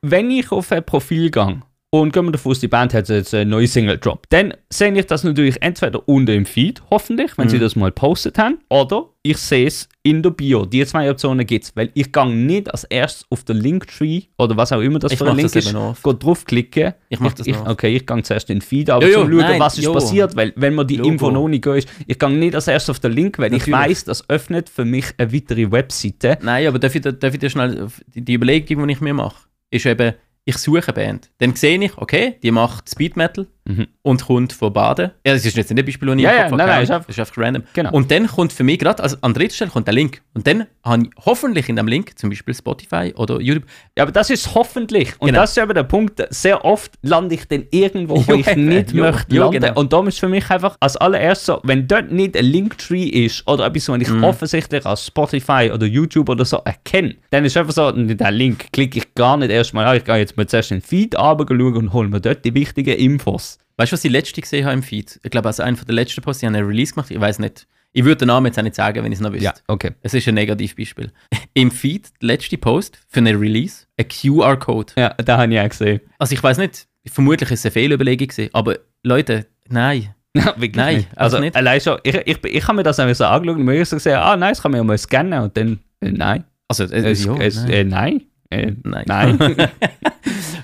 [SPEAKER 3] wenn ich auf ein Profil gehe und gehen wir davon aus, die Band hat jetzt eine neue Single drop, dann sehe ich das natürlich entweder unten im Feed, hoffentlich, wenn sie
[SPEAKER 2] Mhm.
[SPEAKER 3] das mal postet haben, oder ich sehe es in der Bio. Die zwei Optionen gibt es, weil ich gehe nicht als erstes auf den Linktree oder was auch immer das
[SPEAKER 2] Ich
[SPEAKER 3] für ein Link ist, gehe draufklicken.
[SPEAKER 2] Ich mach das
[SPEAKER 3] ich,
[SPEAKER 2] noch.
[SPEAKER 3] Okay, ich gehe zuerst in den Feed, aber
[SPEAKER 2] Jo, jo,
[SPEAKER 3] schauen,
[SPEAKER 2] nein,
[SPEAKER 3] was ist
[SPEAKER 2] jo.
[SPEAKER 3] passiert, weil wenn mir die
[SPEAKER 2] Logo.
[SPEAKER 3] Info noch nicht ist, ich gehe nicht als erstes auf den Link, weil ich
[SPEAKER 2] Natürlich.
[SPEAKER 3] weiß, das öffnet für mich eine weitere Webseite.
[SPEAKER 2] Nein, aber darf ich, darf ich dir schnell, die, die Überlegung, die ich mir mache, ist eben, ich suche eine Band. Dann sehe ich, okay, die macht Speed Metal
[SPEAKER 3] Mhm.
[SPEAKER 2] und kommt von Baden. Ja, das ist jetzt nicht ein Beispiel, das ich
[SPEAKER 3] Ja, ja, nein, nein, ist einfach-
[SPEAKER 2] das ist einfach random.
[SPEAKER 3] Genau.
[SPEAKER 2] Und dann kommt für mich gerade, also an dritter Stelle kommt der Link. Und dann habe ich hoffentlich in dem Link, zum Beispiel Spotify oder YouTube,
[SPEAKER 3] Ja, aber das ist hoffentlich. Und
[SPEAKER 2] Genau.
[SPEAKER 3] das ist eben der Punkt. Sehr oft lande ich dann irgendwo, wo (laughs)
[SPEAKER 2] Jo,
[SPEAKER 3] ich nicht
[SPEAKER 2] jo,
[SPEAKER 3] möchte
[SPEAKER 2] jo,
[SPEAKER 3] landen.
[SPEAKER 2] genau.
[SPEAKER 3] Und darum ist für mich einfach als allererstes so, wenn dort nicht ein Linktree ist oder etwas, was ich
[SPEAKER 2] Mhm.
[SPEAKER 3] offensichtlich als Spotify oder YouTube oder so erkenne, dann ist einfach so, der Link klicke ich gar nicht erstmal an. Ich gehe jetzt mal zuerst in den Feed runter und hole mir dort die wichtigen Infos.
[SPEAKER 2] Weißt du, was ich letzte gesehen habe im Feed? Ich glaube, als einer der letzten Posts, die haben einen Release gemacht. Ich weiß nicht. Ich würde den Namen jetzt auch nicht sagen, wenn ich es noch wüsste.
[SPEAKER 3] okay.
[SPEAKER 2] Es ist ein Negativbeispiel. (laughs) Im Feed, der letzte Post für einen Release, ein QR-Code.
[SPEAKER 3] Ja, da habe ich auch gesehen.
[SPEAKER 2] Also ich weiß nicht, vermutlich ist es eine Fehlüberlegung gewesen, aber Leute, nein. (laughs)
[SPEAKER 3] Ja,
[SPEAKER 2] Nein,
[SPEAKER 3] nicht.
[SPEAKER 2] also
[SPEAKER 3] Also,
[SPEAKER 2] nicht.
[SPEAKER 3] allein schon, ich, ich, ich habe mir das einfach so angeschaut und mir so gesehen, ah, nein, das kann man ja mal scannen und dann, äh, nein.
[SPEAKER 2] Also, äh,
[SPEAKER 3] Es,
[SPEAKER 2] ja,
[SPEAKER 3] es,
[SPEAKER 2] nein.
[SPEAKER 3] Äh, nein. Äh,
[SPEAKER 2] Nein.
[SPEAKER 3] nein. (laughs)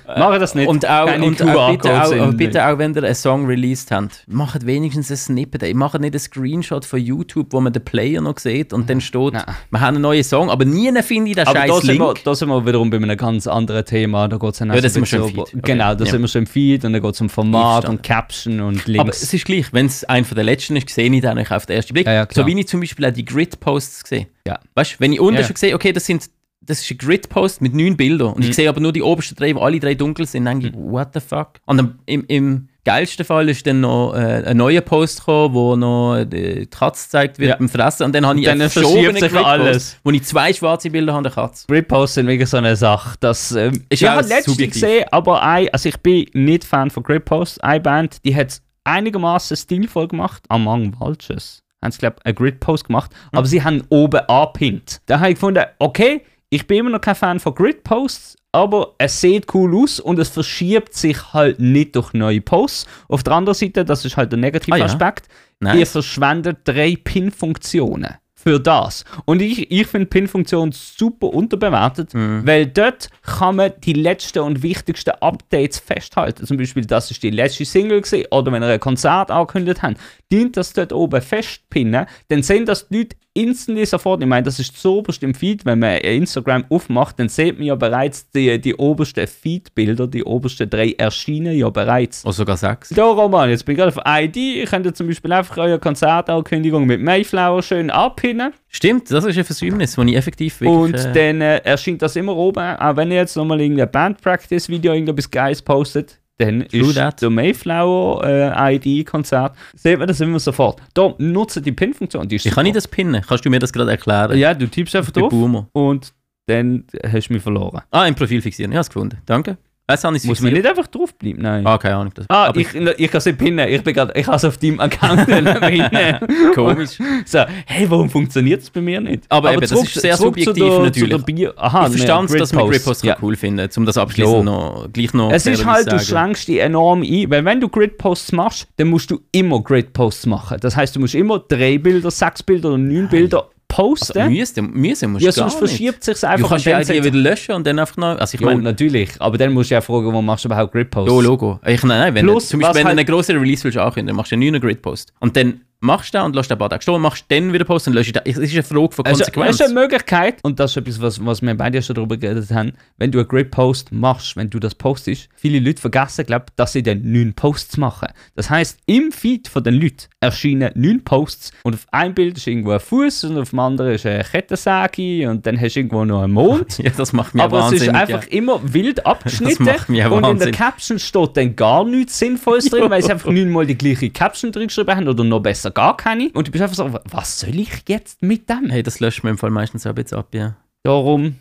[SPEAKER 3] Mache das nicht.
[SPEAKER 2] Und auch,
[SPEAKER 3] Keine
[SPEAKER 2] und auch, bitte, auch, bitte auch, wenn ihr einen Song released habt, macht wenigstens ein Snippet. Ey. Macht nicht einen Screenshot von YouTube, wo man den Player noch sieht und dann steht,
[SPEAKER 3] Nein.
[SPEAKER 2] wir haben einen neuen Song, aber nie finde ich den
[SPEAKER 3] Aber
[SPEAKER 2] scheiß
[SPEAKER 3] wir,
[SPEAKER 2] Link.
[SPEAKER 3] da sind wir wiederum bei einem ganz anderen Thema. Da geht es dann
[SPEAKER 2] Ja, das
[SPEAKER 3] so ein
[SPEAKER 2] sind wir schon
[SPEAKER 3] bisschen
[SPEAKER 2] im Feed.
[SPEAKER 3] Genau, da
[SPEAKER 2] Ja.
[SPEAKER 3] sind wir schon im Feed und dann geht es um Format und Caption und
[SPEAKER 2] Aber
[SPEAKER 3] Links.
[SPEAKER 2] es ist gleich, wenn es einer von der letzten ist, sehe ich den nicht auf den ersten Blick.
[SPEAKER 3] Ja, ja,
[SPEAKER 2] so wie ich zum Beispiel auch die Grid-Posts sehe.
[SPEAKER 3] Ja.
[SPEAKER 2] Weißt du, wenn ich unten
[SPEAKER 3] Ja.
[SPEAKER 2] schon sehe, okay, das sind das ist ein Grid-Post mit neun Bildern und
[SPEAKER 3] Mhm.
[SPEAKER 2] ich sehe aber nur die obersten drei, wo alle drei dunkel sind, dann denke ich, what the fuck? Und am- im, im geilsten Fall ist dann noch äh, ein neuer Post gekommen, wo noch die Katze gezeigt wird
[SPEAKER 3] Ja.
[SPEAKER 2] beim Fressen und dann habe ich
[SPEAKER 3] Dann
[SPEAKER 2] einen verschobenen
[SPEAKER 3] sich alles.
[SPEAKER 2] wo ich zwei schwarze Bilder habe, der Katze.
[SPEAKER 3] Grid-Posts sind wirklich so eine Sache. Das, ähm,
[SPEAKER 2] Ist
[SPEAKER 3] ich
[SPEAKER 2] ja
[SPEAKER 3] habe
[SPEAKER 2] auch
[SPEAKER 3] letztens gesehen, aber ein, also ich bin nicht Fan von Grid-Posts. Eine Band, die hat es einigermaßen stilvoll gemacht. Among Vultures haben sie, glaube ich, einen Grid-Post gemacht.
[SPEAKER 2] Hm.
[SPEAKER 3] Aber sie haben oben angepinnt. Da habe ich gefunden, okay, ich bin immer noch kein Fan von Grid-Posts, aber es sieht cool aus und es verschiebt sich halt nicht durch neue Posts. Auf der anderen Seite, das ist halt der negative
[SPEAKER 2] Ah, ja.
[SPEAKER 3] Aspekt, ihr
[SPEAKER 2] Nice.
[SPEAKER 3] verschwendet drei Pin-Funktionen für das. Und ich, ich finde Pin-Funktion super unterbewertet,
[SPEAKER 2] Mhm.
[SPEAKER 3] weil dort kann man die letzten und wichtigsten Updates festhalten. Zum Beispiel, das ist die letzte Single gewesen, oder wenn ihr ein Konzert angekündigt habt, dient das dort oben festpinnen, dann sehen das die Leute instantly sofort. Ich meine, das ist so oberst im Feed, wenn man Instagram aufmacht, dann sieht man ja bereits die, die obersten Feed-Bilder, die obersten drei erschienen ja bereits.
[SPEAKER 2] Oder sogar sechs.
[SPEAKER 3] Da, Roman, jetzt bin ich gerade auf ID. Ihr könnt ja zum Beispiel einfach eure Konzertankündigung mit Mayflower schön abpinnen.
[SPEAKER 2] Stimmt, das ist ein Versäumnis, das ich effektiv wirklich...
[SPEAKER 3] Und
[SPEAKER 2] äh,
[SPEAKER 3] dann äh, erscheint das immer oben. Auch wenn ihr jetzt nochmal irgendein Band-Practice-Video, irgendetwas Geiles postet, dann
[SPEAKER 2] True
[SPEAKER 3] ist
[SPEAKER 2] that.
[SPEAKER 3] der Mayflower äh, ID-Konzert. Seht man das immer sofort. Da, nutze die Pin-Funktion.
[SPEAKER 2] Wie kann ich
[SPEAKER 3] super.
[SPEAKER 2] das pinnen? Kannst du mir das gerade erklären?
[SPEAKER 3] Ja, du tippst einfach
[SPEAKER 2] ich
[SPEAKER 3] drauf
[SPEAKER 2] Boomer.
[SPEAKER 3] und dann hast du mich verloren.
[SPEAKER 2] Ah, im Profil fixieren. Ich habe es gefunden. Danke. Habe ich es
[SPEAKER 3] Muss man nicht einfach draufbleiben? Nein.
[SPEAKER 2] Ah, keine Ahnung. Das,
[SPEAKER 3] Ah,
[SPEAKER 2] aber
[SPEAKER 3] ich, ich kann es nicht pinnen. Ich, bin grad, ich habe es auf deinem Account (laughs) pinnen.
[SPEAKER 2] komisch. (laughs)
[SPEAKER 3] So, hey, warum funktioniert es bei mir nicht?
[SPEAKER 2] Aber eben, das ist sehr
[SPEAKER 3] zurück
[SPEAKER 2] subjektiv
[SPEAKER 3] der,
[SPEAKER 2] natürlich.
[SPEAKER 3] Bio Aha,
[SPEAKER 2] ich verstand es, dass man
[SPEAKER 3] Gridposts. Ja.
[SPEAKER 2] cool finden um das abschließend noch, gleich noch
[SPEAKER 3] Es ist halt, du
[SPEAKER 2] sagen.
[SPEAKER 3] schränkst dich enorm ein, weil wenn du Gridposts machst, dann musst du immer Gridposts machen. Das heißt, du musst immer drei Bilder, sechs Bilder oder neun Bilder posten.
[SPEAKER 2] Also, müssen, müssen musst
[SPEAKER 3] ja,
[SPEAKER 2] du gar
[SPEAKER 3] sonst
[SPEAKER 2] nicht.
[SPEAKER 3] verschiebt sich
[SPEAKER 2] Du
[SPEAKER 3] einfach.
[SPEAKER 2] kannst
[SPEAKER 3] und
[SPEAKER 2] ja die wieder löschen und dann einfach noch... Also ich
[SPEAKER 3] Ja,
[SPEAKER 2] meine...
[SPEAKER 3] natürlich. Aber dann musst du ja fragen, wo machst du überhaupt Gridposts?
[SPEAKER 2] Ja, Logo. Ich, nein, nein, wenn
[SPEAKER 3] Plus,
[SPEAKER 2] du, zum Beispiel, wenn
[SPEAKER 3] halt-
[SPEAKER 2] du einen grossen Release willst ankündigen, dann machst du einen neuen Grid-Post. Und dann machst du den und lässt ein paar Tage stehen, machst dann wieder Post und löscht den. Es ist eine Frage von
[SPEAKER 3] Also,
[SPEAKER 2] Konsequenz.
[SPEAKER 3] es ist eine Möglichkeit, und das ist etwas, was, was wir beide schon darüber geredet haben, wenn du einen Grid-Post machst, wenn du das postest, viele Leute vergessen, glaub, dass sie dann neun Posts machen. Das heißt, im Feed von den Leuten erscheinen neun Posts und auf einem Bild ist irgendwo ein Fuß und auf dem anderen ist eine Kettensäge und dann hast du irgendwo noch einen Mond. (laughs)
[SPEAKER 2] ja, das macht mich
[SPEAKER 3] Aber es ist einfach immer wild (laughs) abgeschnitten und in der. Caption steht dann gar nichts Sinnvolles drin, (laughs) weil sie einfach neunmal die gleiche Caption drin geschrieben haben oder noch besser gar keine. Und du bist einfach so, was soll ich jetzt mit dem?
[SPEAKER 2] Hey, das löscht man im Fall meistens auch bisschen ab, ja.
[SPEAKER 3] Darum,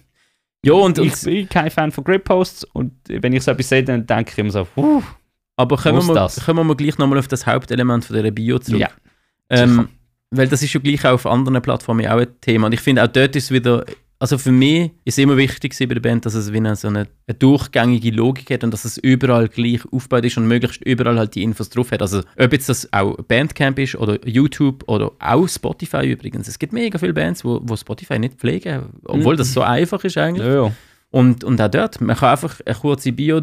[SPEAKER 2] Ja, und, und
[SPEAKER 3] ich bin kein Fan von Grid-Posts und wenn ich so etwas sehe, dann denke ich immer so, puh,
[SPEAKER 2] aber
[SPEAKER 3] muss
[SPEAKER 2] wir,
[SPEAKER 3] das?
[SPEAKER 2] kommen wir gleich nochmal auf das Hauptelement von dieser Bio zurück.
[SPEAKER 3] Ja,
[SPEAKER 2] Ähm, weil das ist ja gleich auch auf anderen Plattformen auch ein Thema. Und ich finde, auch dort ist wieder, also für mich ist es immer wichtig bei der Band, dass es wie eine, so eine, eine durchgängige Logik hat und dass es überall gleich aufgebaut ist und möglichst überall halt die Infos drauf hat. Also ob jetzt das auch Bandcamp ist oder YouTube oder auch Spotify übrigens. Es gibt mega viele Bands, wo, wo Spotify nicht pflegen, obwohl das so einfach ist eigentlich.
[SPEAKER 3] ja, ja.
[SPEAKER 2] Und, und auch dort, man kann einfach eine kurze Bio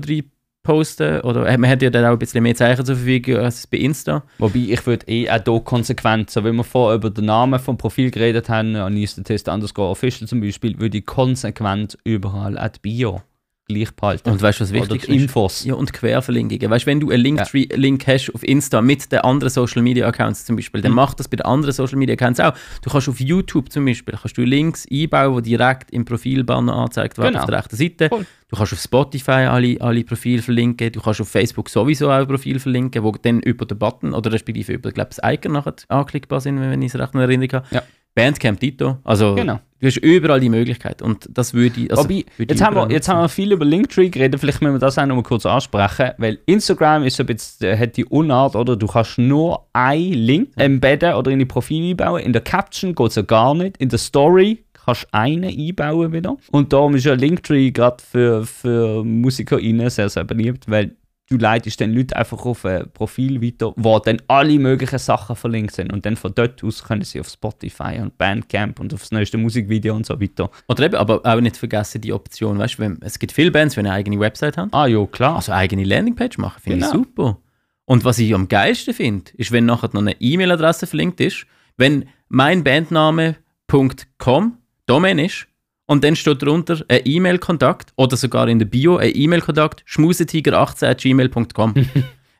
[SPEAKER 2] posten oder man hat ja dann auch ein bisschen mehr Zeichen zur Verfügung als bei Insta.
[SPEAKER 3] Wobei ich würde eh auch hier konsequent, so wie wir vorher über den Namen vom Profil geredet haben, an Test underscore official zum Beispiel, würde ich konsequent überall die Bio gleich behalten.
[SPEAKER 2] Und weißt du, was wichtig ist?
[SPEAKER 3] Infos.
[SPEAKER 2] Ja, und Querverlinkungen. Weißt du, wenn du einen Linktree-Link hast auf Insta mit den anderen Social Media Accounts zum Beispiel,
[SPEAKER 3] Mhm.
[SPEAKER 2] dann mach das bei den anderen Social Media Accounts auch. Du kannst auf YouTube zum Beispiel kannst du Links einbauen, die direkt im Profilbanner angezeigt werden
[SPEAKER 3] Genau.
[SPEAKER 2] auf der rechten Seite.
[SPEAKER 3] Voll.
[SPEAKER 2] Du kannst auf Spotify alle, alle Profile verlinken. Du kannst auf Facebook sowieso auch ein Profil verlinken, wo dann über den Button oder respektive über glaub, das Icon nachher anklickbar sind, wenn ich es recht noch erinnern kann.
[SPEAKER 3] Ja.
[SPEAKER 2] Bandcamp Dito. Also
[SPEAKER 3] Genau.
[SPEAKER 2] du hast überall die Möglichkeit und das würde ich. Also,
[SPEAKER 3] Wobei,
[SPEAKER 2] würde ich
[SPEAKER 3] jetzt, haben wir, jetzt haben wir viel über Linktree geredet, vielleicht müssen wir das auch noch mal kurz ansprechen, weil Instagram ist so ein bisschen, äh, hat die Unart, oder du kannst nur einen Link embedden oder in die Profile einbauen. In der Caption geht es ja gar nicht. In der Story kannst du einen einbauen wieder. Und darum ist ja Linktree gerade für, für MusikerInnen sehr, sehr beliebt, weil du leitest den Leuten einfach auf ein Profil weiter, wo dann alle möglichen Sachen verlinkt sind. Und dann von dort aus können sie auf Spotify und Bandcamp und auf das neueste Musikvideo und so weiter.
[SPEAKER 2] Oder eben, aber auch nicht vergessen die Option, weißt du, es gibt viele Bands, die eine eigene Website haben,
[SPEAKER 3] Ah ja, klar.
[SPEAKER 2] also eine eigene Landingpage machen, finde ich
[SPEAKER 3] Genau.
[SPEAKER 2] super. Und was ich am geilsten finde, ist, wenn nachher noch eine E-Mail-Adresse verlinkt ist, wenn mein Bandname.com Domain ist und dann steht drunter ein E-Mail-Kontakt oder sogar in der Bio ein E-Mail-Kontakt schmusetiger18.gmail.com. (laughs)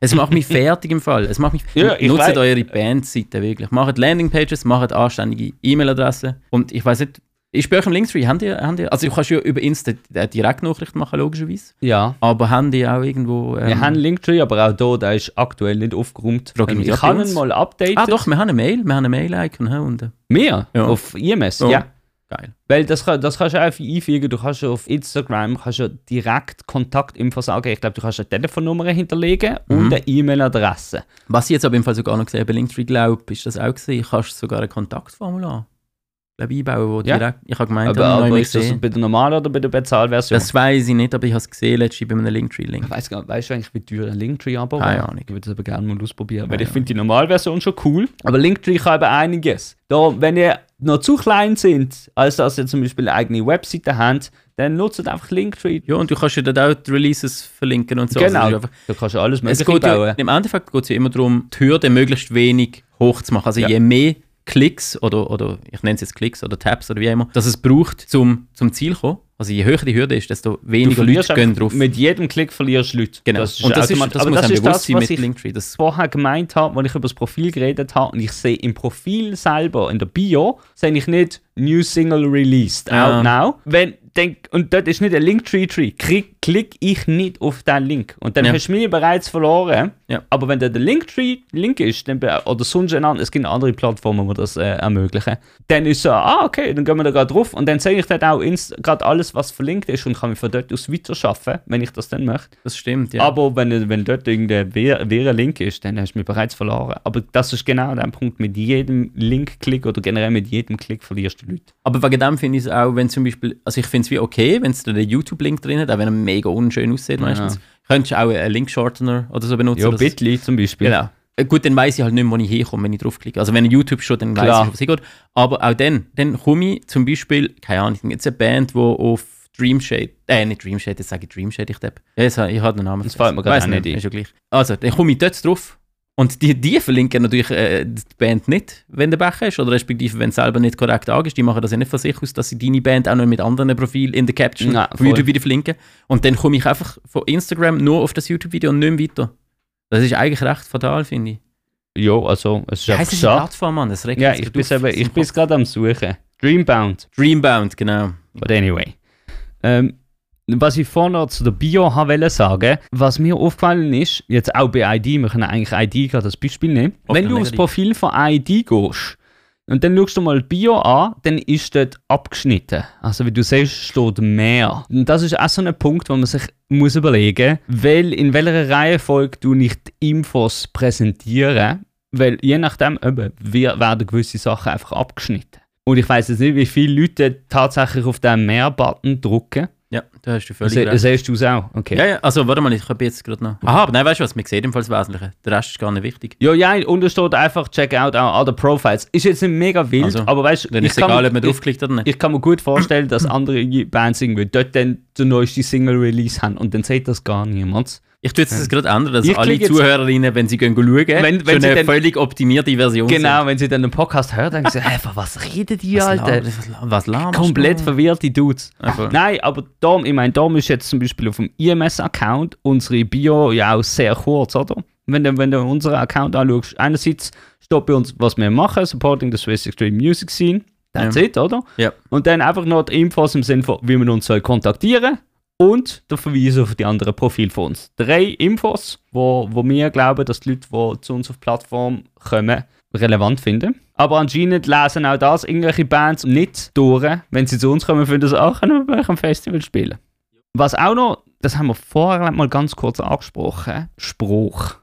[SPEAKER 2] Es macht mich fertig im Fall. Es macht mich
[SPEAKER 3] Ja, ich
[SPEAKER 2] Nutzt eure Bandseite wirklich. Macht Landingpages, macht anständige E-Mail-Adressen. Und ich weiß nicht, ist bei euch im Linktree, habt ihr, habt ihr, also du kannst ja über Insta eine Direktnachricht machen, logischerweise.
[SPEAKER 3] Ja.
[SPEAKER 2] Aber haben die auch irgendwo. Ähm,
[SPEAKER 3] Wir haben Linktree, aber auch hier, der ist aktuell nicht aufgeräumt.
[SPEAKER 2] Frag ich mich
[SPEAKER 3] ich kann ihn mal updaten.
[SPEAKER 2] ah, doch, wir haben eine Mail. Wir haben eine Mail-Icon hier unten.
[SPEAKER 3] Mehr?
[SPEAKER 2] Ja.
[SPEAKER 3] Auf IMS?
[SPEAKER 2] Ja.
[SPEAKER 3] Ja.
[SPEAKER 2] Geil.
[SPEAKER 3] Weil das, das kannst du einfach einfügen. Du kannst auf Instagram kannst ja direkt Kontaktinfo sagen. Ich glaube, du kannst eine Telefonnummer hinterlegen
[SPEAKER 2] Mhm.
[SPEAKER 3] und eine E-Mail-Adresse.
[SPEAKER 2] Was ich jetzt aber im Fall sogar noch gesehen habe, bei Linktree glaube ist das auch gesehen, kannst du sogar ein Kontaktformular. einbauen, wo
[SPEAKER 3] Ja.
[SPEAKER 2] direkt, ich habe gemeint,
[SPEAKER 3] Aber, aber ist das
[SPEAKER 2] gesehen.
[SPEAKER 3] bei der normalen oder bei der Bezahlversion?
[SPEAKER 2] Das weiß ich nicht, aber ich habe es gesehen letztens bei einem Linktree-Link.
[SPEAKER 3] Weißt du eigentlich, wie teuer ein Linktree-Abo
[SPEAKER 2] Keine? Ahnung.
[SPEAKER 3] Ich würde es aber gerne mal ausprobieren, weil ich finde die Normalversion schon cool. Aber Linktree kann eben einiges. Da, wenn ihr noch zu klein sind, als dass ihr zum Beispiel eine eigene Webseite habt, dann nutzt einfach Linktree.
[SPEAKER 2] Ja, und du kannst ja dort auch die Releases verlinken und so.
[SPEAKER 3] Genau,
[SPEAKER 2] Also, es ist einfach-
[SPEAKER 3] da kannst du alles
[SPEAKER 2] es
[SPEAKER 3] mögliche
[SPEAKER 2] geht ja,
[SPEAKER 3] bauen.
[SPEAKER 2] Im Endeffekt geht es ja immer darum, die Hürde möglichst wenig hoch zu machen. Also
[SPEAKER 3] Ja.
[SPEAKER 2] je mehr Klicks oder, oder ich nenne es jetzt Klicks oder Tabs oder wie immer, dass es braucht, zum, zum Ziel zu kommen. Also je höher die Hürde ist, desto weniger Leute gehen drauf.
[SPEAKER 3] Mit jedem Klick verlierst du Leute.
[SPEAKER 2] genau.
[SPEAKER 3] Das
[SPEAKER 2] und das, ist, das
[SPEAKER 3] aber
[SPEAKER 2] muss
[SPEAKER 3] das ist
[SPEAKER 2] bewusst
[SPEAKER 3] das,
[SPEAKER 2] sein
[SPEAKER 3] was
[SPEAKER 2] mit
[SPEAKER 3] ich
[SPEAKER 2] Linktree. Das,
[SPEAKER 3] vorher gemeint habe, als ich über das Profil geredet habe und ich sehe im Profil selber, in der Bio, sehe ich nicht New Single Released,
[SPEAKER 2] Ah.
[SPEAKER 3] out now. Wenn, denk, und dort ist nicht ein Linktree-Tree, klick, klick ich nicht auf den Link. Und dann
[SPEAKER 2] Ja.
[SPEAKER 3] hast du mich bereits verloren.
[SPEAKER 2] Ja.
[SPEAKER 3] Aber wenn der Linktree Link ist, dann, oder sonst ein anderes, es gibt andere Plattformen, die das äh, ermöglichen, dann ist so, ah, okay, dann gehen wir da gerade drauf und dann sehe ich dort auch gerade alles, was verlinkt ist und kann mich von dort aus weiterschaffen, wenn ich das dann möchte.
[SPEAKER 2] das stimmt, ja.
[SPEAKER 3] Aber wenn, wenn dort irgendein ein Link ist, dann hast du mich bereits verloren. Aber das ist genau der Punkt. Mit jedem Link-Klick oder generell mit jedem Klick verlierst du Leute.
[SPEAKER 2] Aber wegen dem finde ich es auch, wenn zum Beispiel, also ich finde es wie okay, wenn es da den YouTube-Link drin hat, auch wenn er mega unschön aussieht meistens, könntest du auch einen Link-Shortener oder so benutzen.
[SPEAKER 3] Ja, Bitly zum Beispiel.
[SPEAKER 2] Genau. Äh, Gut, dann weiß ich halt nicht mehr, wo ich herkomme, wenn ich draufklicke. Also wenn YouTube schon, dann weiß ich, was hingeht. Aber auch dann, dann komme ich zum Beispiel, keine Ahnung, jetzt eine Band, die auf Dreamshade, äh, nicht Dreamshade, jetzt sage ich Dreamshade, ich glaube. Ja, ich habe den Namen
[SPEAKER 3] Das fällt mir gerade nicht ein.
[SPEAKER 2] Ist ja gleich. Also, dann komme ich dort drauf. Und die, die verlinken natürlich äh, die Band nicht, wenn der Becher ist, oder respektive, wenn es selber nicht korrekt angibst. Die machen das ja nicht von sich aus, dass sie deine Band auch noch mit anderen Profilen in der Caption
[SPEAKER 3] Nein,
[SPEAKER 2] von. YouTube wieder verlinken. Und dann komme ich einfach von Instagram nur auf das YouTube-Video und nicht mehr weiter. Das ist eigentlich recht fatal, finde ich.
[SPEAKER 3] Ja, also, es ist einfach
[SPEAKER 2] heisst diese
[SPEAKER 3] schade.
[SPEAKER 2] Plattform, Mann? Das regt
[SPEAKER 3] Ja, ich bin ich bin gerade am Suchen. Dreambound.
[SPEAKER 2] Dreambound, genau.
[SPEAKER 3] But anyway. Ähm, was ich vorhin noch zu der Bio wollte sagen, was mir aufgefallen ist, jetzt auch bei ID, wir können eigentlich ID gerade als Beispiel nehmen.
[SPEAKER 2] Oft
[SPEAKER 3] Wenn du aufs. Profil von ID gehst und dann schaust du mal Bio an, dann ist dort abgeschnitten. Also wie du siehst, steht mehr. Und das ist auch so ein Punkt, wo man sich muss überlegen muss, weil in welcher Reihenfolge du nicht Infos präsentieren, weil je nachdem eben, wir- werden gewisse Sachen einfach abgeschnitten. Und ich weiß jetzt nicht, wie viele Leute tatsächlich auf den Mehr-Button drücken.
[SPEAKER 2] Ja, da hast du völlig
[SPEAKER 3] Se,
[SPEAKER 2] recht.
[SPEAKER 3] siehst du es auch? Okay.
[SPEAKER 2] Ja, ja, also warte mal, ich habe jetzt gerade noch. Aha, aber nein, weißt du was, man sieht das Wesentliche. Der Rest ist gar nicht wichtig.
[SPEAKER 3] Ja, ja, und da steht einfach check out our other profiles. Ist jetzt nicht mega wild,
[SPEAKER 2] Also,
[SPEAKER 3] aber weißt du,
[SPEAKER 2] Dann ist es egal, ob man draufklickt oder nicht.
[SPEAKER 3] ich, ich kann mir gut vorstellen, dass andere Bands irgendwie dort dann den neuesten Single-Release haben und dann sieht das gar niemand.
[SPEAKER 2] Ich tue jetzt das gerade ändern, dass
[SPEAKER 3] Ich
[SPEAKER 2] alle Zuhörerinnen, wenn sie gehen schauen,
[SPEAKER 3] Wenn-
[SPEAKER 2] wenn, eine
[SPEAKER 3] dann-
[SPEAKER 2] völlig optimierte Version
[SPEAKER 3] Genau, wenn sie dann den Podcast hören, denken sie, (laughs) hä, von was reden die,
[SPEAKER 2] sind. Was,
[SPEAKER 3] Alter?
[SPEAKER 2] was, was
[SPEAKER 3] Komplett verwirrte Dudes.
[SPEAKER 2] Einfach.
[SPEAKER 3] Nein, aber Dom, ich meine, Dom ist jetzt zum Beispiel auf dem IMS-Account unsere Bio ja auch sehr kurz, oder? Wenn du, wenn du unseren Account anschaust, einerseits steht bei uns, was wir machen, supporting the Swiss Extreme Music Scene. That's
[SPEAKER 2] Ja.
[SPEAKER 3] it, oder?
[SPEAKER 2] Ja.
[SPEAKER 3] Und dann einfach noch die Infos im Sinne von, wie man uns soll kontaktieren und der Verweis auf die anderen Profile von uns. Drei Infos, wo, wo wir glauben, dass die Leute, die zu uns auf die Plattform kommen, relevant finden. Aber anscheinend lesen auch das irgendwelche Bands nicht durch, wenn sie zu uns kommen, finden sie auch, können wir bei euch am Festival spielen. Was auch noch, das haben wir vorher mal ganz kurz angesprochen, Spruch.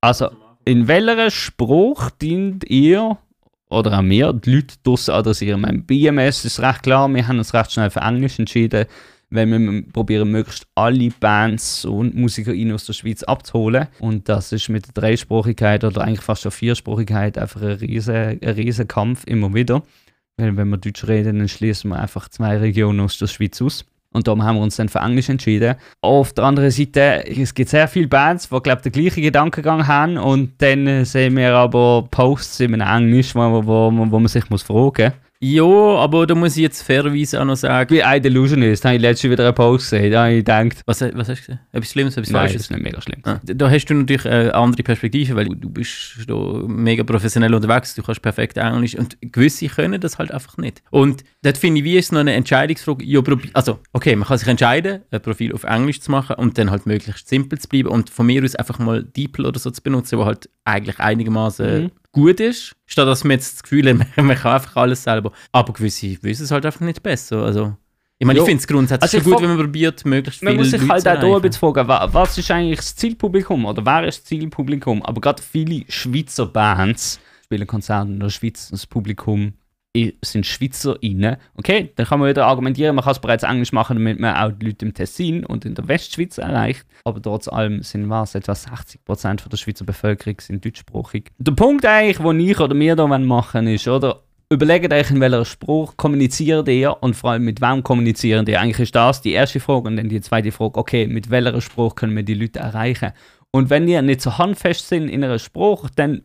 [SPEAKER 3] Also, in welcher Spruch dient ihr oder auch wir die Leute draussen adressieren? Beim BMS ist recht klar, wir haben uns recht schnell für Englisch entschieden, weil wir probieren, möglichst alle Bands und MusikerInnen aus der Schweiz abzuholen. Und das ist mit der Dreisprachigkeit oder eigentlich fast der Viersprachigkeit einfach ein riesen, ein riesen Kampf immer wieder. Weil wenn wir Deutsch reden, dann schließen wir einfach zwei Regionen aus der Schweiz aus. Und darum haben wir uns dann für Englisch entschieden. Auf der anderen Seite, es gibt sehr viele Bands, die, glaube den gleichen Gedankengang haben. Und dann äh, sehen wir aber Posts in Englisch, wo, wo, wo man sich muss fragen muss.
[SPEAKER 2] Ja, aber da muss ich jetzt fairerweise auch noch sagen.
[SPEAKER 3] Wie ein Delusionist, habe ich letztens wieder einen Post gesehen. Da habe ich gedacht,
[SPEAKER 2] Was, was hast du gesagt? Etwas Schlimmes, etwas
[SPEAKER 3] nein, das
[SPEAKER 2] Falsches?
[SPEAKER 3] ist nicht mega schlimm.
[SPEAKER 2] Ah, Da hast du natürlich eine andere Perspektive, weil du, bist da mega professionell unterwegs, du kannst perfekt Englisch und gewisse können das halt einfach nicht. Und dort finde ich, wie ist es noch eine Entscheidungsfrage? Ja, also, okay, man kann sich entscheiden, ein Profil auf Englisch zu machen und dann halt möglichst simpel zu bleiben und von mir aus einfach mal DeepL oder so zu benutzen, wo halt eigentlich einigermaßen
[SPEAKER 3] Mhm.
[SPEAKER 2] Gut ist, statt dass man jetzt das Gefühl hat, (laughs) man- man kann einfach alles selber. Aber gewisse wissen es halt einfach nicht besser. Also, ich meine,
[SPEAKER 3] Jo.
[SPEAKER 2] ich finde es grundsätzlich
[SPEAKER 3] Also
[SPEAKER 2] gut, wenn man probiert, möglichst
[SPEAKER 3] Man
[SPEAKER 2] viele
[SPEAKER 3] muss sich
[SPEAKER 2] Leute
[SPEAKER 3] halt auch da ein bisschen fragen, wa- was ist eigentlich das Zielpublikum oder wer ist das Zielpublikum? Aber gerade viele Schweizer Bands spielen Konzerte in der Schweiz. Das Publikum sind Schweizer rein. Okay, dann kann man wieder argumentieren, man kann es bereits Englisch machen, damit man auch die Leute im Tessin und in der Westschweiz erreicht. Aber trotz allem sind was, etwa 60% von der Schweizer Bevölkerung sind deutschsprachig. Der Punkt eigentlich, den ich oder wir da machen ist, oder? Überlegt euch, in welcher Spruch kommuniziert ihr und vor allem mit wem kommunizieren ihr. Eigentlich ist das die erste Frage und dann die zweite Frage, okay, mit welcher Spruch können wir die Leute erreichen? Und wenn ihr nicht so handfest sind in einer Spruch, dann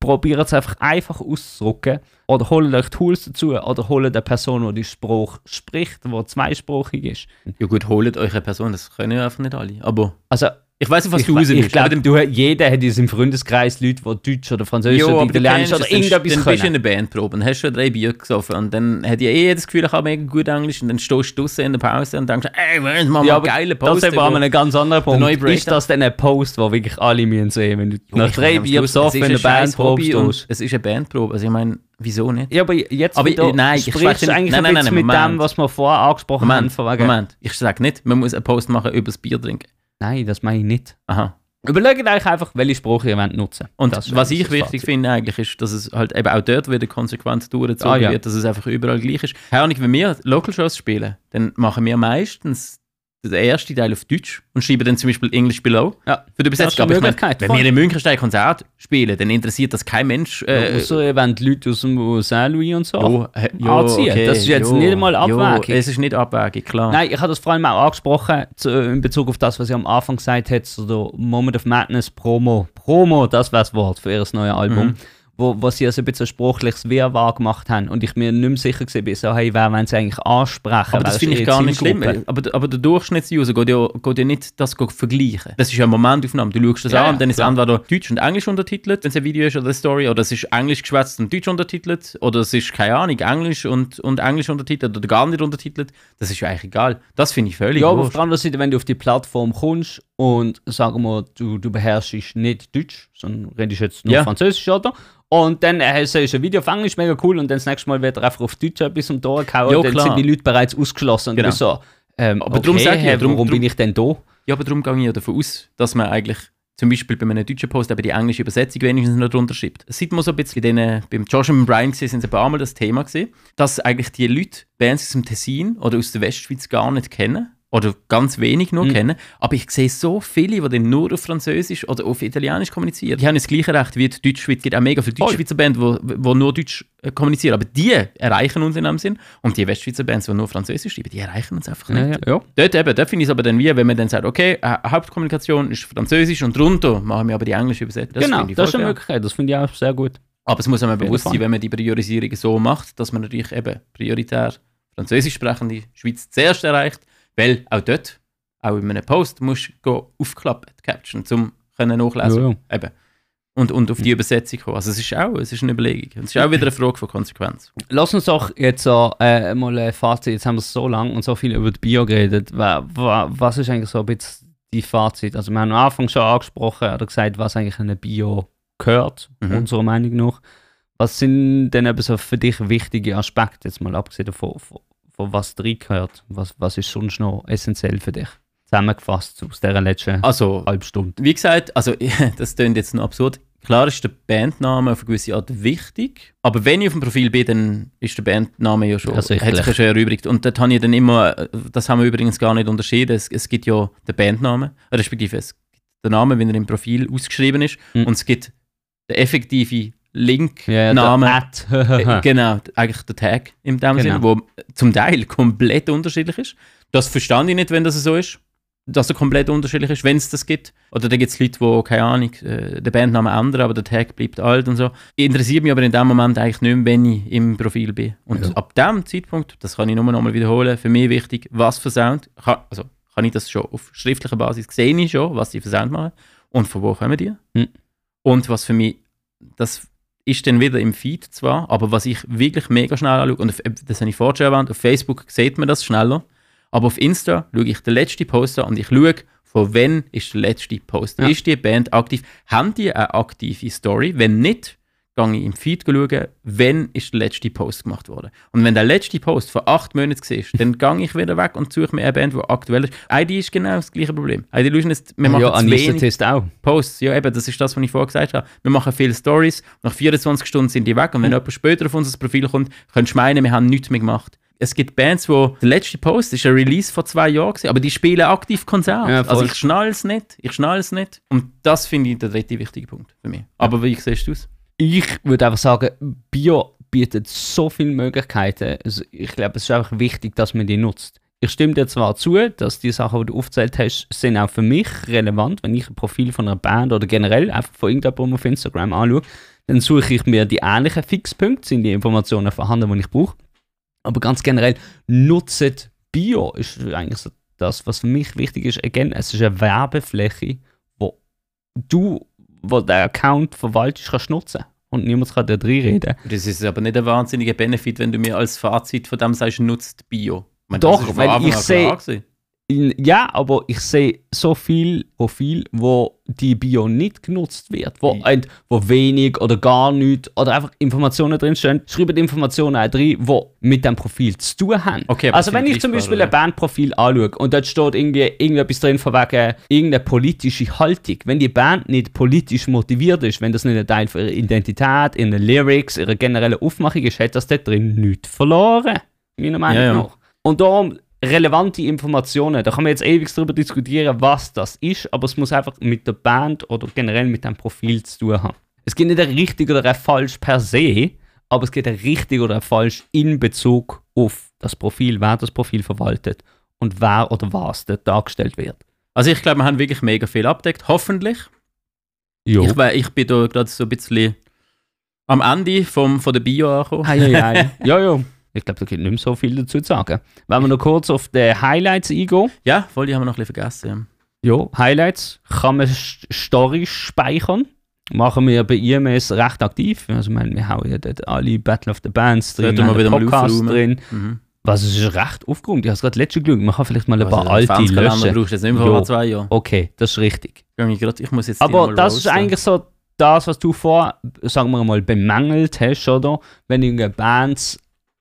[SPEAKER 3] probiert es einfach einfach auszudrücken oder holt euch Tools dazu oder holt eine Person, die die Spruch spricht, die zweisprachig ist.
[SPEAKER 2] Ja gut, holt euch eine Person, das können ja einfach nicht alle. Aber
[SPEAKER 3] Also
[SPEAKER 2] ich weiß nicht, was
[SPEAKER 3] ich,
[SPEAKER 2] du raus
[SPEAKER 3] ich glaube, du, jeder hat in seinem Freundeskreis Leute, die Deutsch oder Französisch
[SPEAKER 2] Ja,
[SPEAKER 3] oder Italienisch oder irgendetwas
[SPEAKER 2] dann bist du in
[SPEAKER 3] können.
[SPEAKER 2] einer Bandprobe und hast schon drei Bier gesoffen und dann hat ja eh das Gefühl, ich habe mega gut Englisch und dann stehst du draussen in der Pause und denkst, ey, was machen wir
[SPEAKER 3] Ja,
[SPEAKER 2] ja,
[SPEAKER 3] aber
[SPEAKER 2] geile
[SPEAKER 3] Das
[SPEAKER 2] Post.
[SPEAKER 3] ist aber ein ganz anderer Punkt. Ist das dann ein Post, den wirklich alle müssen sehen, wenn du nach drei Bier besoffen in der Bandprobe stehst?
[SPEAKER 2] Es ist eine Bandprobe, also ich meine, wieso nicht?
[SPEAKER 3] Ja, aber jetzt
[SPEAKER 2] Aber,
[SPEAKER 3] wieder
[SPEAKER 2] nein, ich
[SPEAKER 3] sprichst du eigentlich
[SPEAKER 2] nein,
[SPEAKER 3] ein
[SPEAKER 2] nein, nein,
[SPEAKER 3] mit
[SPEAKER 2] Moment.
[SPEAKER 3] dem, was wir vorher angesprochen haben.
[SPEAKER 2] Moment,
[SPEAKER 3] wegen,
[SPEAKER 2] Moment, ich sage nicht, man muss einen Post machen über das Bier trinken.
[SPEAKER 3] Nein, das meine ich nicht.
[SPEAKER 2] Aha.
[SPEAKER 3] Überlegt euch einfach, welche Sprache ihr wollt nutzen
[SPEAKER 2] Und
[SPEAKER 3] Das
[SPEAKER 2] was ich wichtig finde eigentlich ist, dass es halt eben auch dort wieder konsequent durchgezogen
[SPEAKER 3] Ah, ja.
[SPEAKER 2] wird, dass es einfach überall gleich ist. Keine Ahnung, wenn wir Local Shows spielen, dann machen wir meistens den ersten Teil auf Deutsch und schreiben dann zum Beispiel English Below
[SPEAKER 3] Ja.
[SPEAKER 2] für die Übersetzung. Aber ich
[SPEAKER 3] Möglichkeit,
[SPEAKER 2] wenn
[SPEAKER 3] voll.
[SPEAKER 2] wir in Münchenstein Konzert spielen, dann interessiert das kein Mensch. Äh,
[SPEAKER 3] Außer wenn die Leute aus dem Saint-Louis und so.
[SPEAKER 2] jo, äh, jo,
[SPEAKER 3] anziehen.
[SPEAKER 2] okay,
[SPEAKER 3] Das ist jetzt
[SPEAKER 2] jo,
[SPEAKER 3] nicht einmal
[SPEAKER 2] jo,
[SPEAKER 3] Abwägung.
[SPEAKER 2] es ist nicht Abwägung, klar.
[SPEAKER 3] Nein, ich habe das vor allem auch angesprochen zu, in Bezug auf das, was ich am Anfang gesagt habe, so der Moment of Madness Promo. Promo, das wäre das Wort für ihr neues Album.
[SPEAKER 2] Mhm.
[SPEAKER 3] Wo, wo sie also ein bisschen ein sprachliches Wirrwarr gemacht haben und ich mir nicht mehr sicher war, bin, so, hey, wer wollen sie eigentlich ansprechen?
[SPEAKER 2] Aber das finde ich gar nicht schlimm. Aber, aber der Durchschnittsuser geht ja, geht ja nicht das vergleichen. Das ist ja eine Momentaufnahme. Du schaust das
[SPEAKER 3] Ja,
[SPEAKER 2] an und dann ist es entweder Deutsch und Englisch untertitelt, wenn es ein Video ist oder eine Story, oder es ist Englisch geschwätzt und Deutsch untertitelt, oder es ist, keine Ahnung, Englisch und, und Englisch untertitelt oder gar nicht untertitelt. Das ist ja eigentlich egal. Das finde ich völlig
[SPEAKER 3] Ja, aber auf der anderen Seite, wenn du auf die Plattform kommst und sagen wir, du, du beherrschst nicht Deutsch, sondern redest jetzt nur
[SPEAKER 2] Ja.
[SPEAKER 3] Französisch, oder? Und dann äh, du ein Video auf Englisch, mega cool, und dann das nächste Mal wird er einfach auf Deutsch etwas um Ohren gehauen,
[SPEAKER 2] Ja,
[SPEAKER 3] dann
[SPEAKER 2] klar.
[SPEAKER 3] sind die Leute bereits ausgeschlossen. Und
[SPEAKER 2] Genau.
[SPEAKER 3] bist so, ähm,
[SPEAKER 2] Aber darum sag ich ja,
[SPEAKER 3] hä,
[SPEAKER 2] darum-
[SPEAKER 3] warum
[SPEAKER 2] darum-
[SPEAKER 3] bin ich denn da?
[SPEAKER 2] Ja, aber darum gehe ich ja davon aus, dass man eigentlich zum Beispiel bei einem deutschen Post eben die englische Übersetzung wenigstens noch drunter schreibt. Es sieht man so ein bisschen, bei denen, beim Josh und Brian sind sie ein paar Mal das Thema gesehen, dass eigentlich die Leute Bands aus dem Tessin oder aus der Westschweiz gar nicht kennen. Oder ganz wenig nur
[SPEAKER 3] Mhm.
[SPEAKER 2] kennen. Aber ich sehe so viele, die dann nur auf Französisch oder auf Italienisch kommunizieren. Die haben das gleiche Recht wie die Deutschschweiz. Es gibt auch mega viele. Deutschschweizer Bands, die, die nur Deutsch äh, kommunizieren. Aber die erreichen uns in dem Sinn. Und die Westschweizer Bands, die nur Französisch schreiben, die erreichen uns einfach nicht.
[SPEAKER 3] ja.
[SPEAKER 2] Dort eben, dort finde ich es aber dann wie, wenn man dann sagt, okay, äh, Hauptkommunikation ist Französisch und drunter machen wir aber die englische Übersetzung. Das
[SPEAKER 3] genau, das ist eine. Möglichkeit, das finde ich auch sehr gut.
[SPEAKER 2] Aber es muss einem bewusst sein, wenn man die Priorisierung so macht, dass man natürlich eben prioritär französisch sprechende Schweiz zuerst erreicht, weil auch dort, auch in einem Post, musst du go aufklappen, die Caption, um nachlesen.
[SPEAKER 3] Ja, ja.
[SPEAKER 2] Eben. Und, und auf die Übersetzung kommen. Also es ist auch es ist eine Überlegung. Und es ist auch wieder eine Frage von Konsequenz.
[SPEAKER 3] Lass uns doch jetzt so, äh, mal ein Fazit, jetzt haben wir so lange und so viel über die Bio geredet. Wa- wa- Was ist eigentlich so ein bisschen die Fazit? Also wir haben am Anfang schon angesprochen oder gesagt, was eigentlich eine Bio gehört,
[SPEAKER 2] Mhm.
[SPEAKER 3] unserer Meinung nach. Was sind denn eben so für dich wichtige Aspekte, jetzt mal abgesehen davon, von, von was drin gehört? Was, was ist sonst noch essentiell für dich? Zusammengefasst aus dieser letzten
[SPEAKER 2] Also,
[SPEAKER 3] halben Stunde.
[SPEAKER 2] wie gesagt, also (laughs) das klingt jetzt noch absurd. Klar ist der Bandname auf eine gewisse Art wichtig, aber wenn ich auf dem Profil bin, dann ist der Bandname ja schon, hat sich schon erübrigt. Und dort habe ich dann immer, das haben wir übrigens gar nicht unterschieden, es, es gibt ja den Bandnamen, respektive es gibt den Namen, wenn er im Profil ausgeschrieben ist,
[SPEAKER 3] Mhm.
[SPEAKER 2] und es gibt den effektiven Link,
[SPEAKER 3] Ja,
[SPEAKER 2] Name.
[SPEAKER 3] der (laughs)
[SPEAKER 2] Äh, genau, eigentlich der Tag in dem
[SPEAKER 3] Genau.
[SPEAKER 2] Sinne, wo zum Teil komplett unterschiedlich ist. Das verstand ich nicht, wenn das so ist. Dass er komplett unterschiedlich ist, wenn es das gibt. Oder da gibt es Leute, die, keine Ahnung, äh, den Bandnamen ändern, aber der Tag bleibt alt und so. Interessiert mich aber in dem Moment eigentlich nicht mehr, wenn ich im Profil bin. Und
[SPEAKER 3] Ja.
[SPEAKER 2] ab dem Zeitpunkt, das kann ich nur noch mal wiederholen, für mich wichtig, was für Sound, kann, also kann ich das schon auf schriftlicher Basis, sehe ich schon, was die für Sound machen und von wo kommen die.
[SPEAKER 3] Hm.
[SPEAKER 2] Und was für mich, das ist dann wieder im Feed zwar, aber was ich wirklich mega schnell anschaue, und auf, das habe ich vorher schon erwähnt, auf Facebook sieht man das schneller, aber auf Insta schaue ich den letzten Post an und ich schaue, von wann ist der letzte Post.
[SPEAKER 3] Ja.
[SPEAKER 2] Ist die Band aktiv? Haben die eine aktive Story? Wenn nicht, gehe ich im Feed schauen, wann ist der letzte Post gemacht worden. Und wenn der letzte Post vor acht Monaten war, (laughs) dann gehe ich wieder weg und suche mir eine Band, die aktuell ist. ID ist genau das gleiche Problem. ID Illusion ist, wir machen
[SPEAKER 3] ja,
[SPEAKER 2] zu wenig
[SPEAKER 3] auch.
[SPEAKER 2] Posts. Ja, eben, das ist das, was ich vorher gesagt habe. Wir machen viele Stories, nach 24 Stunden sind die weg und wenn jemand später auf unser Profil kommt, könntest du meinen, wir haben nichts mehr gemacht. Es gibt Bands, wo der letzte Post ist ein Release vor zwei Jahren gewesen, aber die spielen aktiv Konzerte.
[SPEAKER 3] Ja,
[SPEAKER 2] also ich schnall es nicht, ich schnall es nicht. Und das finde ich der dritte wichtige Punkt für mich. Aber wie siehst du es?
[SPEAKER 3] Ich würde einfach sagen, Bio bietet so viele Möglichkeiten. Also ich glaube, es ist einfach wichtig, dass man die nutzt. Ich stimme dir zwar zu, dass die Sachen, die du aufgezählt hast, sind auch für mich relevant. Wenn ich ein Profil von einer Band oder generell einfach von irgendjemandem auf Instagram anschaue, dann suche ich mir die ähnlichen Fixpunkte, sind die Informationen vorhanden, die ich brauche. Aber ganz generell, nutzt Bio ist eigentlich so das, was für mich wichtig ist. Again, es ist eine Werbefläche, wo du, wo der Account verwaltest, kannst nutzen. Und niemand kann da drin reden.
[SPEAKER 2] Das ist aber nicht ein wahnsinniger Benefit, wenn du mir als Fazit von dem sagst, nutzt Bio. Ich meine,
[SPEAKER 3] Doch, weil ich
[SPEAKER 2] an
[SPEAKER 3] Ja, aber ich sehe so viel Profil, wo die Bio nicht genutzt wird, wo,
[SPEAKER 2] Mhm.
[SPEAKER 3] ent- wo wenig oder gar nichts oder einfach Informationen drinstehen. Die Informationen auch drin, die mit dem Profil zu tun haben.
[SPEAKER 2] Okay,
[SPEAKER 3] also wenn ich zum Beispiel ein
[SPEAKER 2] oder?
[SPEAKER 3] Bandprofil anschaue und dort steht irgendwie irgendetwas drin von wegen irgendeine politische Haltung, wenn die Band nicht politisch motiviert ist, wenn das nicht ein Teil von ihrer Identität, ihrer Lyrics, ihrer generellen Aufmachung ist, hat das dort drin nichts verloren. Meiner Meinung
[SPEAKER 2] Ja, ja.
[SPEAKER 3] nach. Und darum relevante Informationen, da kann man jetzt ewig darüber diskutieren, was das ist, aber es muss einfach mit der Band oder generell mit dem Profil zu tun haben. Es gibt nicht ein richtig oder ein falsch per se, aber es gibt ein richtig oder ein falsch in Bezug auf das Profil, wer das Profil verwaltet und wer oder was dort dargestellt wird.
[SPEAKER 2] Also ich glaube, wir haben wirklich mega viel abdeckt. Hoffentlich.
[SPEAKER 3] Jo.
[SPEAKER 2] Ich, ich bin da gerade so ein bisschen am Ende vom, von der Bio angekommen.
[SPEAKER 3] Hei. (laughs) ja, ja. Ich glaube, da gibt nicht mehr so viel dazu zu sagen. Wenn wir noch kurz auf die Highlights eingehen.
[SPEAKER 2] Ja, voll, die haben wir noch ein bisschen vergessen.
[SPEAKER 3] Ja, Highlights kann man St- Stories speichern. Machen wir bei IMS recht aktiv. Also, ich meine, wir haben ja dort alle Battle of the Bands drin, wir
[SPEAKER 2] wieder aufräumen.
[SPEAKER 3] drin.
[SPEAKER 2] Mhm.
[SPEAKER 3] Was es ist recht aufgeräumt. Ich habe es gerade letztes geschaut. Man kann vielleicht mal ein
[SPEAKER 2] Also,
[SPEAKER 3] paar alte löschen.
[SPEAKER 2] brauchst du jetzt nicht mehr
[SPEAKER 3] Jo.
[SPEAKER 2] vor zwei Jahren.
[SPEAKER 3] Okay, das ist richtig.
[SPEAKER 2] Ich, muss jetzt
[SPEAKER 3] Aber das ist eigentlich so das, was du vor, sagen wir mal, bemängelt hast, oder? Wenn irgendeine Bands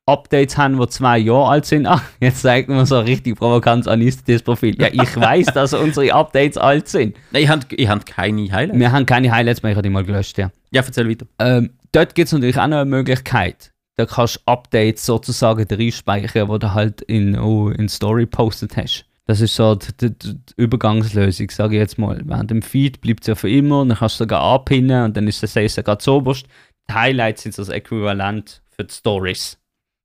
[SPEAKER 3] Updates haben, die zwei Jahre alt sind. Ah, jetzt zeigt man so richtig provokant an das Profil. Ja, ich weiß, dass unsere Updates alt sind.
[SPEAKER 2] Nein, ich habe ich hab keine Highlights.
[SPEAKER 3] Wir haben keine Highlights mehr, ich habe die mal gelöscht, ja.
[SPEAKER 2] Ja, erzähl weiter.
[SPEAKER 3] Ähm, dort gibt es natürlich auch noch eine Möglichkeit. Da kannst du Updates sozusagen reinspeichern, die du halt in, oh, in Story postet hast. Das ist so die, die, die Übergangslösung, sage ich jetzt mal. Während dem Feed bleibt es ja für immer, dann kannst du sogar anpinnen und dann ist das Safe gerade so oberst. Die Highlights sind so das Äquivalent für die Stories.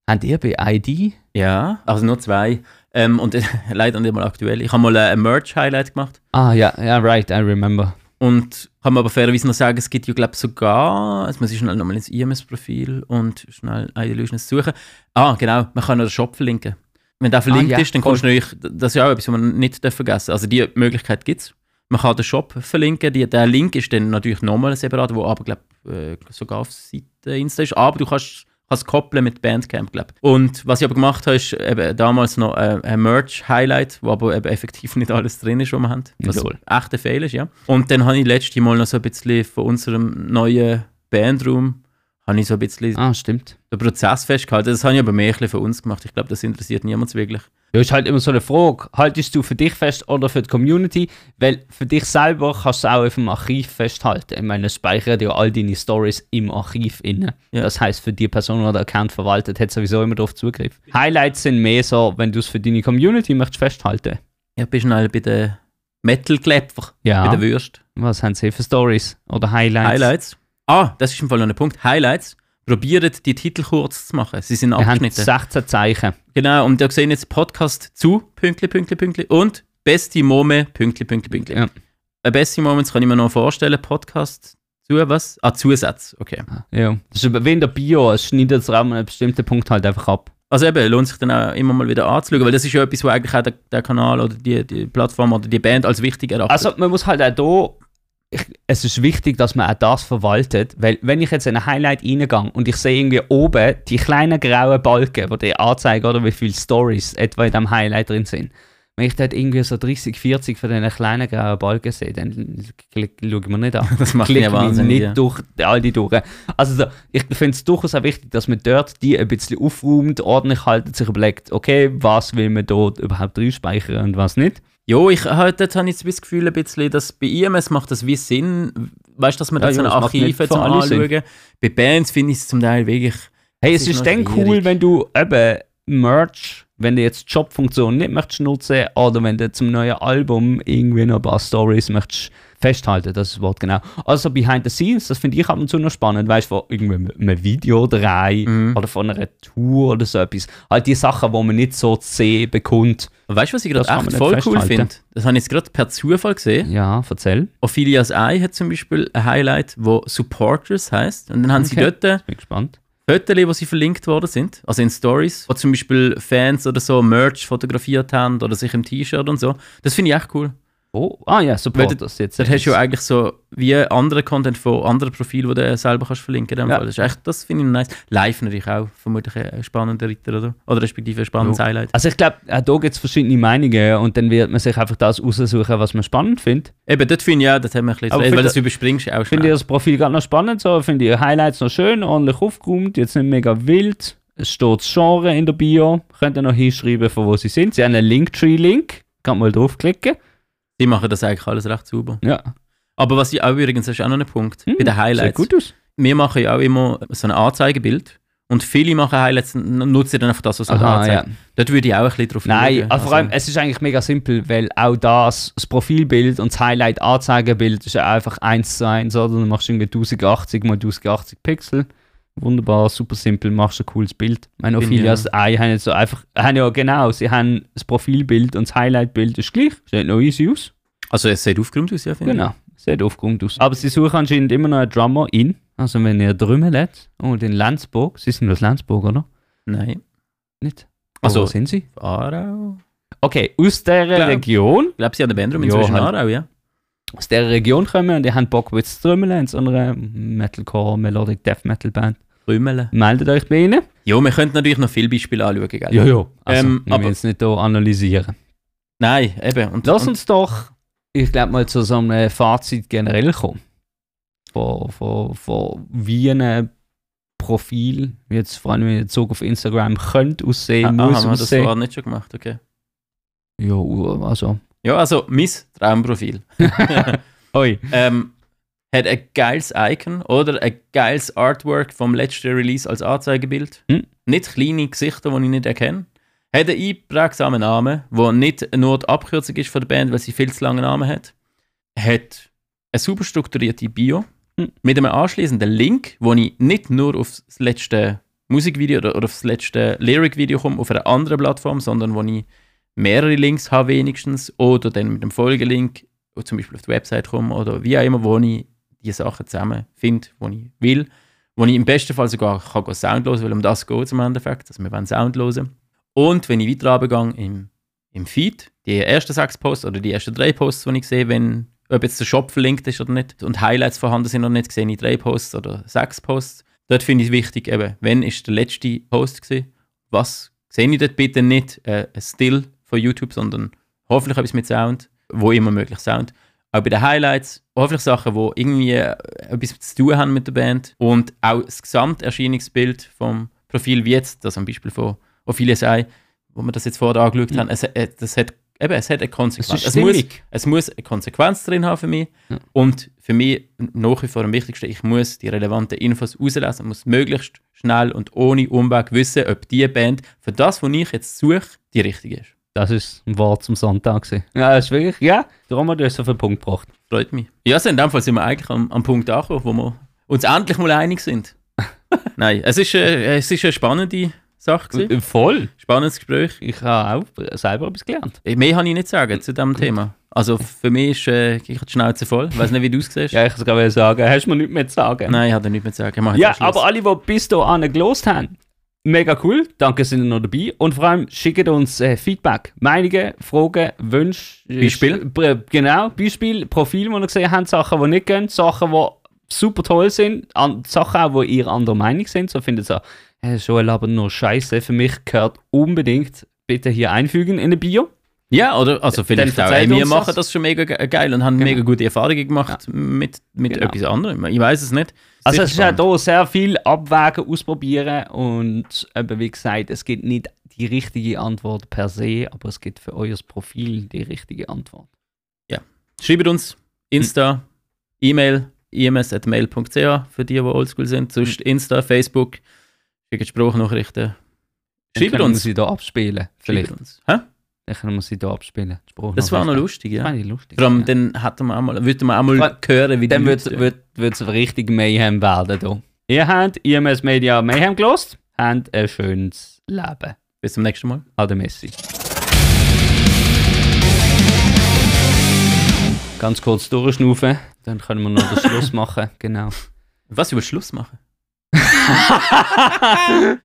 [SPEAKER 3] Habt ihr bei ID?
[SPEAKER 2] Ja, also nur zwei. Ähm, und (laughs) leider nicht mal aktuell. Ich habe mal äh, ein Merch-Highlight gemacht.
[SPEAKER 3] Ah, ja, ja, right, I remember.
[SPEAKER 2] Und kann man aber fairerweise noch sagen, es gibt ja, glaube ich, sogar, jetzt muss ich schnell nochmal ins IMS-Profil und schnell eine Illusion suchen. Ah, genau, man kann noch den Shop verlinken. Wenn der verlinkt
[SPEAKER 3] ja,
[SPEAKER 2] ist, dann kannst du natürlich, das ist ja auch etwas, was man nicht darf vergessen Also die Möglichkeit gibt es. Man kann den Shop verlinken, die, der Link ist dann natürlich nochmal separat, wo aber, glaube äh, sogar auf der Seite Insta ist. Aber du kannst kannst koppeln mit Bandcamp, glaube Und was ich aber gemacht habe, ist eben damals noch äh, ein Merch-Highlight, wo aber eben effektiv nicht alles drin ist, was wir haben. Was
[SPEAKER 3] Jawohl.
[SPEAKER 2] echter Fail ist, ja. Und dann habe ich letztes Mal noch so ein bisschen von unserem neuen Bandroom habe ich so ein bisschen
[SPEAKER 3] Ah, stimmt.
[SPEAKER 2] den Prozess festgehalten. Das habe ich aber mehr für uns gemacht. Ich glaube, das interessiert niemand wirklich.
[SPEAKER 3] Ja, ist halt immer so eine Frage. Haltest du für dich fest oder für die Community? Weil für dich selber kannst du auch auf dem Archiv festhalten. Ich meine, speichert ja all deine Stories im Archiv inne.
[SPEAKER 2] Ja.
[SPEAKER 3] Das heißt, für die Person, die den Account verwaltet, hat sowieso immer darauf Zugriff. Highlights sind mehr so, wenn du es für deine Community möchtest festhalten.
[SPEAKER 2] Ich bin schnell bei den Metal-Klepfer,
[SPEAKER 3] Ja.
[SPEAKER 2] bei den Würst.
[SPEAKER 3] Was haben sie für Stories oder Highlights?
[SPEAKER 2] Highlights. Ah, das ist im Fall noch ein Punkt. Highlights. Probiert die Titel kurz zu machen. Sie sind
[SPEAKER 3] Wir haben
[SPEAKER 2] abgeschnitten.
[SPEAKER 3] 16 Zeichen.
[SPEAKER 2] Genau, und da sehen jetzt Podcast zu, Pünktli, Pünktli, Pünktli, und Beste Mome, Pünktli, Pünktli, Pünktli.
[SPEAKER 3] Ja.
[SPEAKER 2] Ein Beste Moments kann ich mir noch vorstellen, Podcast zu, was? Ah, Zusatz, okay.
[SPEAKER 3] Ja. Das ist wie in der Bio, es schneidet es an einem bestimmten Punkt halt einfach ab.
[SPEAKER 2] Also eben, lohnt sich dann auch immer mal wieder anzuschauen, weil das ist ja etwas, wo eigentlich auch der, der Kanal oder die, die Plattform oder die Band als wichtig erachtet.
[SPEAKER 3] Also man muss halt auch hier, ich, es ist wichtig, dass man auch das verwaltet, weil wenn ich jetzt in ein Highlight reingehe und ich sehe irgendwie oben die kleinen grauen Balken, die dir anzeigen, oder wie viele Stories etwa in diesem Highlight drin sind. wenn ich dort irgendwie so 30, 40 von diesen kleinen grauen Balken sehe, dann schaue ich mir nicht an. (laughs)
[SPEAKER 2] Das macht
[SPEAKER 3] Klick mich nicht
[SPEAKER 2] ja.
[SPEAKER 3] durch all die durch. Also so, ich finde es durchaus auch wichtig, dass man dort die ein bisschen aufräumt, ordentlich haltet, sich überlegt, okay, was will man dort überhaupt reinspeichern und was nicht.
[SPEAKER 2] Jo, ich halt, dort habe ich jetzt das Gefühl, ein bisschen, dass bei IMS macht das wie Sinn, weißt du, dass man
[SPEAKER 3] Ja,
[SPEAKER 2] da so
[SPEAKER 3] ja,
[SPEAKER 2] ein
[SPEAKER 3] es macht
[SPEAKER 2] Archiv zum. Anschauen. Bei Bands finde ich es zum Teil wirklich.
[SPEAKER 3] Hey, es
[SPEAKER 2] ist
[SPEAKER 3] dann
[SPEAKER 2] schwierig.
[SPEAKER 3] cool, wenn du eben Merch, wenn du jetzt die Shop-Funktion nicht möchtest nutzen oder wenn du zum neuen Album irgendwie noch ein paar Stories möchtest festhalten, das ist das Wort genau. Also behind the scenes, das finde ich ab und zu noch spannend, weißt du, von irgendwie einem Videodreh
[SPEAKER 2] Mhm.
[SPEAKER 3] oder von einer Tour oder so etwas. Halt die Sachen, die man nicht so zu sehen bekommt.
[SPEAKER 2] Weißt du, was ich gerade echt voll cool finde? Das habe ich jetzt gerade per Zufall gesehen.
[SPEAKER 3] Ja, erzähl.
[SPEAKER 2] Ophilias Eye hat zum Beispiel ein Highlight, wo Supporters heißt. Und dann haben sie
[SPEAKER 3] Okay.
[SPEAKER 2] dort
[SPEAKER 3] Bin gespannt.
[SPEAKER 2] Fotos, die sie verlinkt worden sind, also in Stories, wo zum Beispiel Fans oder so Merch fotografiert haben oder sich im T-Shirt und so. Das finde ich echt cool.
[SPEAKER 3] Oh, ah ja, Supporters jetzt.
[SPEAKER 2] Dort hast du ja eigentlich so wie andere Content von anderen Profilen, die du selber kannst verlinken kannst.
[SPEAKER 3] Ja.
[SPEAKER 2] Das, ist echt, das finde ich nice. Live natürlich auch vermutlich ein spannender Ritter, oder? Oder respektive ein spannendes
[SPEAKER 3] Ja.
[SPEAKER 2] Highlight.
[SPEAKER 3] Also ich glaube, auch da gibt es verschiedene Meinungen und dann wird man sich einfach das aussuchen, was man spannend findet.
[SPEAKER 2] Eben, dort finde ich auch, das haben wir ein bisschen
[SPEAKER 3] Aber
[SPEAKER 2] weil das überspringst auch
[SPEAKER 3] Finde ich das Profil gerade noch spannend, so finde ich Highlights noch schön, ordentlich aufgeräumt, jetzt nicht mega wild. Es steht das Genre in der Bio, könnt ihr noch hinschreiben, von wo sie sind. Sie haben einen Linktree-Link, kann mal draufklicken.
[SPEAKER 2] Die machen das eigentlich alles recht sauber.
[SPEAKER 3] Ja,
[SPEAKER 2] Aber was ich auch übrigens, das ist auch noch ein Punkt,
[SPEAKER 3] Hm,
[SPEAKER 2] bei den
[SPEAKER 3] sieht
[SPEAKER 2] Highlights.
[SPEAKER 3] gut aus.
[SPEAKER 2] Wir machen ja auch immer so ein Anzeigebild. Und viele machen Highlights und nutzen dann einfach das, was sie
[SPEAKER 3] Aha,
[SPEAKER 2] anzeigen.
[SPEAKER 3] ja.
[SPEAKER 2] Dort würde ich auch ein bisschen drauf
[SPEAKER 3] Nein,
[SPEAKER 2] schauen.
[SPEAKER 3] also vor allem, es ist eigentlich mega simpel, weil auch das, das Profilbild und das Highlight-Anzeigebild ist ja einfach eins zu eins, oder? Du machst irgendwie 1080 mal 1080 Pixel. Wunderbar, super simpel, machst ein cooles Bild. Meine
[SPEAKER 2] Bin
[SPEAKER 3] Ophilias Eye haben jetzt so einfach, haben ja genau, sie haben das Profilbild und das Highlight-Bild ist gleich, sieht noch easy aus.
[SPEAKER 2] Also es sieht aufgeräumt aus, ja, finde ich.
[SPEAKER 3] Genau, sieht aufgeräumt aus. Aber sie suchen anscheinend immer noch einen Drummer in. Also wenn ihr Drümmel hat, oh, den Lenzburg, sie sind aus Lenzburg, oder?
[SPEAKER 2] Nein.
[SPEAKER 3] Nicht?
[SPEAKER 2] Also-
[SPEAKER 3] wo sind sie?
[SPEAKER 2] Aarau?
[SPEAKER 3] Okay, aus dieser Region
[SPEAKER 2] Ich glaube, sie haben Bandroom
[SPEAKER 3] Ja,
[SPEAKER 2] inzwischen. Aarau, ja.
[SPEAKER 3] Aus dieser Region kommen und die haben Bock mit zu trümmeln in so einer Metalcore, Melodic Death Metal Band.
[SPEAKER 2] Rümmelen.
[SPEAKER 3] Meldet euch bei ihnen.
[SPEAKER 2] Ja, wir könnten natürlich noch viele Beispiele anschauen, gell?
[SPEAKER 3] ja. Also,
[SPEAKER 2] Ähm,
[SPEAKER 3] wir
[SPEAKER 2] aber-
[SPEAKER 3] jetzt nicht hier analysieren.
[SPEAKER 2] Nein, eben. Und,
[SPEAKER 3] Lass
[SPEAKER 2] und,
[SPEAKER 3] uns doch, ich glaube mal, zu so einem Fazit generell kommen. Von, von, von wie ein Profil, jetzt vor allem in Bezug auf Instagram, könnte aussehen,
[SPEAKER 2] ah,
[SPEAKER 3] muss
[SPEAKER 2] haben wir das
[SPEAKER 3] aussehen.
[SPEAKER 2] vorher nicht schon gemacht, okay.
[SPEAKER 3] Ja, also.
[SPEAKER 2] Ja, also, mein Traumprofil. (laughs)
[SPEAKER 3] Oi.
[SPEAKER 2] ähm, hat ein geiles Icon oder ein geiles Artwork vom letzten Release als Anzeigebild.
[SPEAKER 3] Hm.
[SPEAKER 2] Nicht kleine Gesichter, die ich nicht erkenne. Hat einen einprägsamen Namen, der nicht nur die Abkürzung ist von der Band, weil sie viel zu langen Namen hat. Hat eine super strukturierte Bio
[SPEAKER 3] Hm.
[SPEAKER 2] mit einem anschließenden Link, wo ich nicht nur auf das letzte Musikvideo oder, oder auf das letzte Lyric-Video komme, auf einer anderen Plattform, sondern wo ich mehrere Links habe wenigstens oder dann mit dem Folgelink zum Beispiel auf die Website komme oder wie auch immer, wo ich die Sachen zusammen finde, wo ich will, wo ich im besten Fall sogar kann Sound hören, weil um das geht es im Endeffekt, also wir wollen Sound hören. Und wenn ich weiter runtergehe im, im Feed, die ersten sechs Posts oder die ersten drei Posts, die ich sehe, wenn, ob jetzt der Shop verlinkt ist oder nicht und Highlights vorhanden sind oder nicht, sehe ich drei Posts oder sechs Posts. Dort finde ich es wichtig, eben, wenn ist der letzte Post gewesen, was sehe ich dort bitte nicht äh, ein Still von YouTube, sondern hoffentlich etwas mit Sound, wo immer möglich Sound. Auch bei den Highlights, hoffentlich Sachen, die irgendwie äh, etwas zu tun haben mit der Band und auch das Gesamterscheinungsbild vom Profil, wie jetzt, das am Beispiel von Ophelia Sei, wo wir das jetzt vorher angeschaut haben, es, äh, das hat, eben, es hat eine Konsequenz.
[SPEAKER 3] Es ist
[SPEAKER 2] muss, es muss eine Konsequenz drin haben für mich.
[SPEAKER 3] Ja.
[SPEAKER 2] Und für mich nach wie vor am wichtigsten, ich muss die relevanten Infos rauslesen, muss möglichst schnell und ohne Umweg wissen, ob die Band für das, was ich jetzt suche, die richtige ist.
[SPEAKER 3] Das ist ein Wort zum Sonntag. gewesen. Ja, das ist wirklich, ja, darum hat es auf den Punkt gebracht.
[SPEAKER 2] Freut mich. Ja, so in dem Fall sind wir eigentlich am, am Punkt angekommen, wo wir uns endlich mal einig sind. (laughs) Nein, es ist, äh, es ist eine spannende Sache. Gewesen.
[SPEAKER 3] Äh, Voll.
[SPEAKER 2] Spannendes Gespräch.
[SPEAKER 3] Ich habe auch selber etwas gelernt.
[SPEAKER 2] Äh, Mehr kann ich nicht sagen zu diesem Thema. Also für mich ist äh, ich habe die Schnauze voll. Ich weiß nicht, wie du es siehst.
[SPEAKER 3] Ja, ich kann gerade sagen, hast du mir nichts mehr zu sagen?
[SPEAKER 2] Nein, ich habe nichts mehr zu sagen.
[SPEAKER 3] Ja, aber alle, die bis dahin gelost haben, mega cool. Danke, sind ihr noch dabei. Und vor allem schickt uns äh, Feedback, Meinungen, Fragen, Wünsche. äh,
[SPEAKER 2] Beispiel?
[SPEAKER 3] Genau, Beispiel, Profil, die ihr gesehen habt, Sachen, die nicht gehen, Sachen, die super toll sind, an, Sachen auch, wo ihr anderer Meinung sind. So findet ihr, äh, Joel, aber nur Scheiße. Für mich gehört unbedingt bitte hier einfügen in der Bio.
[SPEAKER 2] Ja, oder? Also vielleicht auch, hey, wir machen
[SPEAKER 3] das.
[SPEAKER 2] schon mega ge- geil und haben
[SPEAKER 3] Genau.
[SPEAKER 2] mega gute Erfahrungen gemacht mit, mit
[SPEAKER 3] Genau.
[SPEAKER 2] etwas anderem. Ich weiß es nicht.
[SPEAKER 3] Also es ist ja
[SPEAKER 2] spannend.
[SPEAKER 3] hier sehr viel abwägen, ausprobieren und eben wie gesagt, es gibt nicht die richtige Antwort per se, aber es gibt für euer Profil die richtige Antwort.
[SPEAKER 2] Schreibt uns Insta, E-Mail, ims.mail.ch für die, die oldschool sind. Sonst Insta, Facebook, schickt Sprachnachrichten. Schreibt uns.
[SPEAKER 3] sie hier abspielen. Vielleicht.
[SPEAKER 2] Schreibt uns. Hä?
[SPEAKER 3] Dann können wir sie hier abspielen.
[SPEAKER 2] Das war noch lustig,
[SPEAKER 3] Das
[SPEAKER 2] ja.
[SPEAKER 3] fand ich lustig.
[SPEAKER 2] Vor allem,
[SPEAKER 3] ja.
[SPEAKER 2] dann hätten wir auch mal, würden wir auch mal
[SPEAKER 3] Vor-
[SPEAKER 2] hören, wie die
[SPEAKER 3] Dann wird es richtig Mayhem werden. Hier. Ihr habt IMS Media Mayhem gelost, habt ein schönes Leben.
[SPEAKER 2] Bis zum nächsten Mal.
[SPEAKER 3] Ade Messi. Ganz kurz durchschnaufen, dann können wir noch den Schluss (laughs) machen. Genau.
[SPEAKER 2] Was über Schluss machen? (laughs)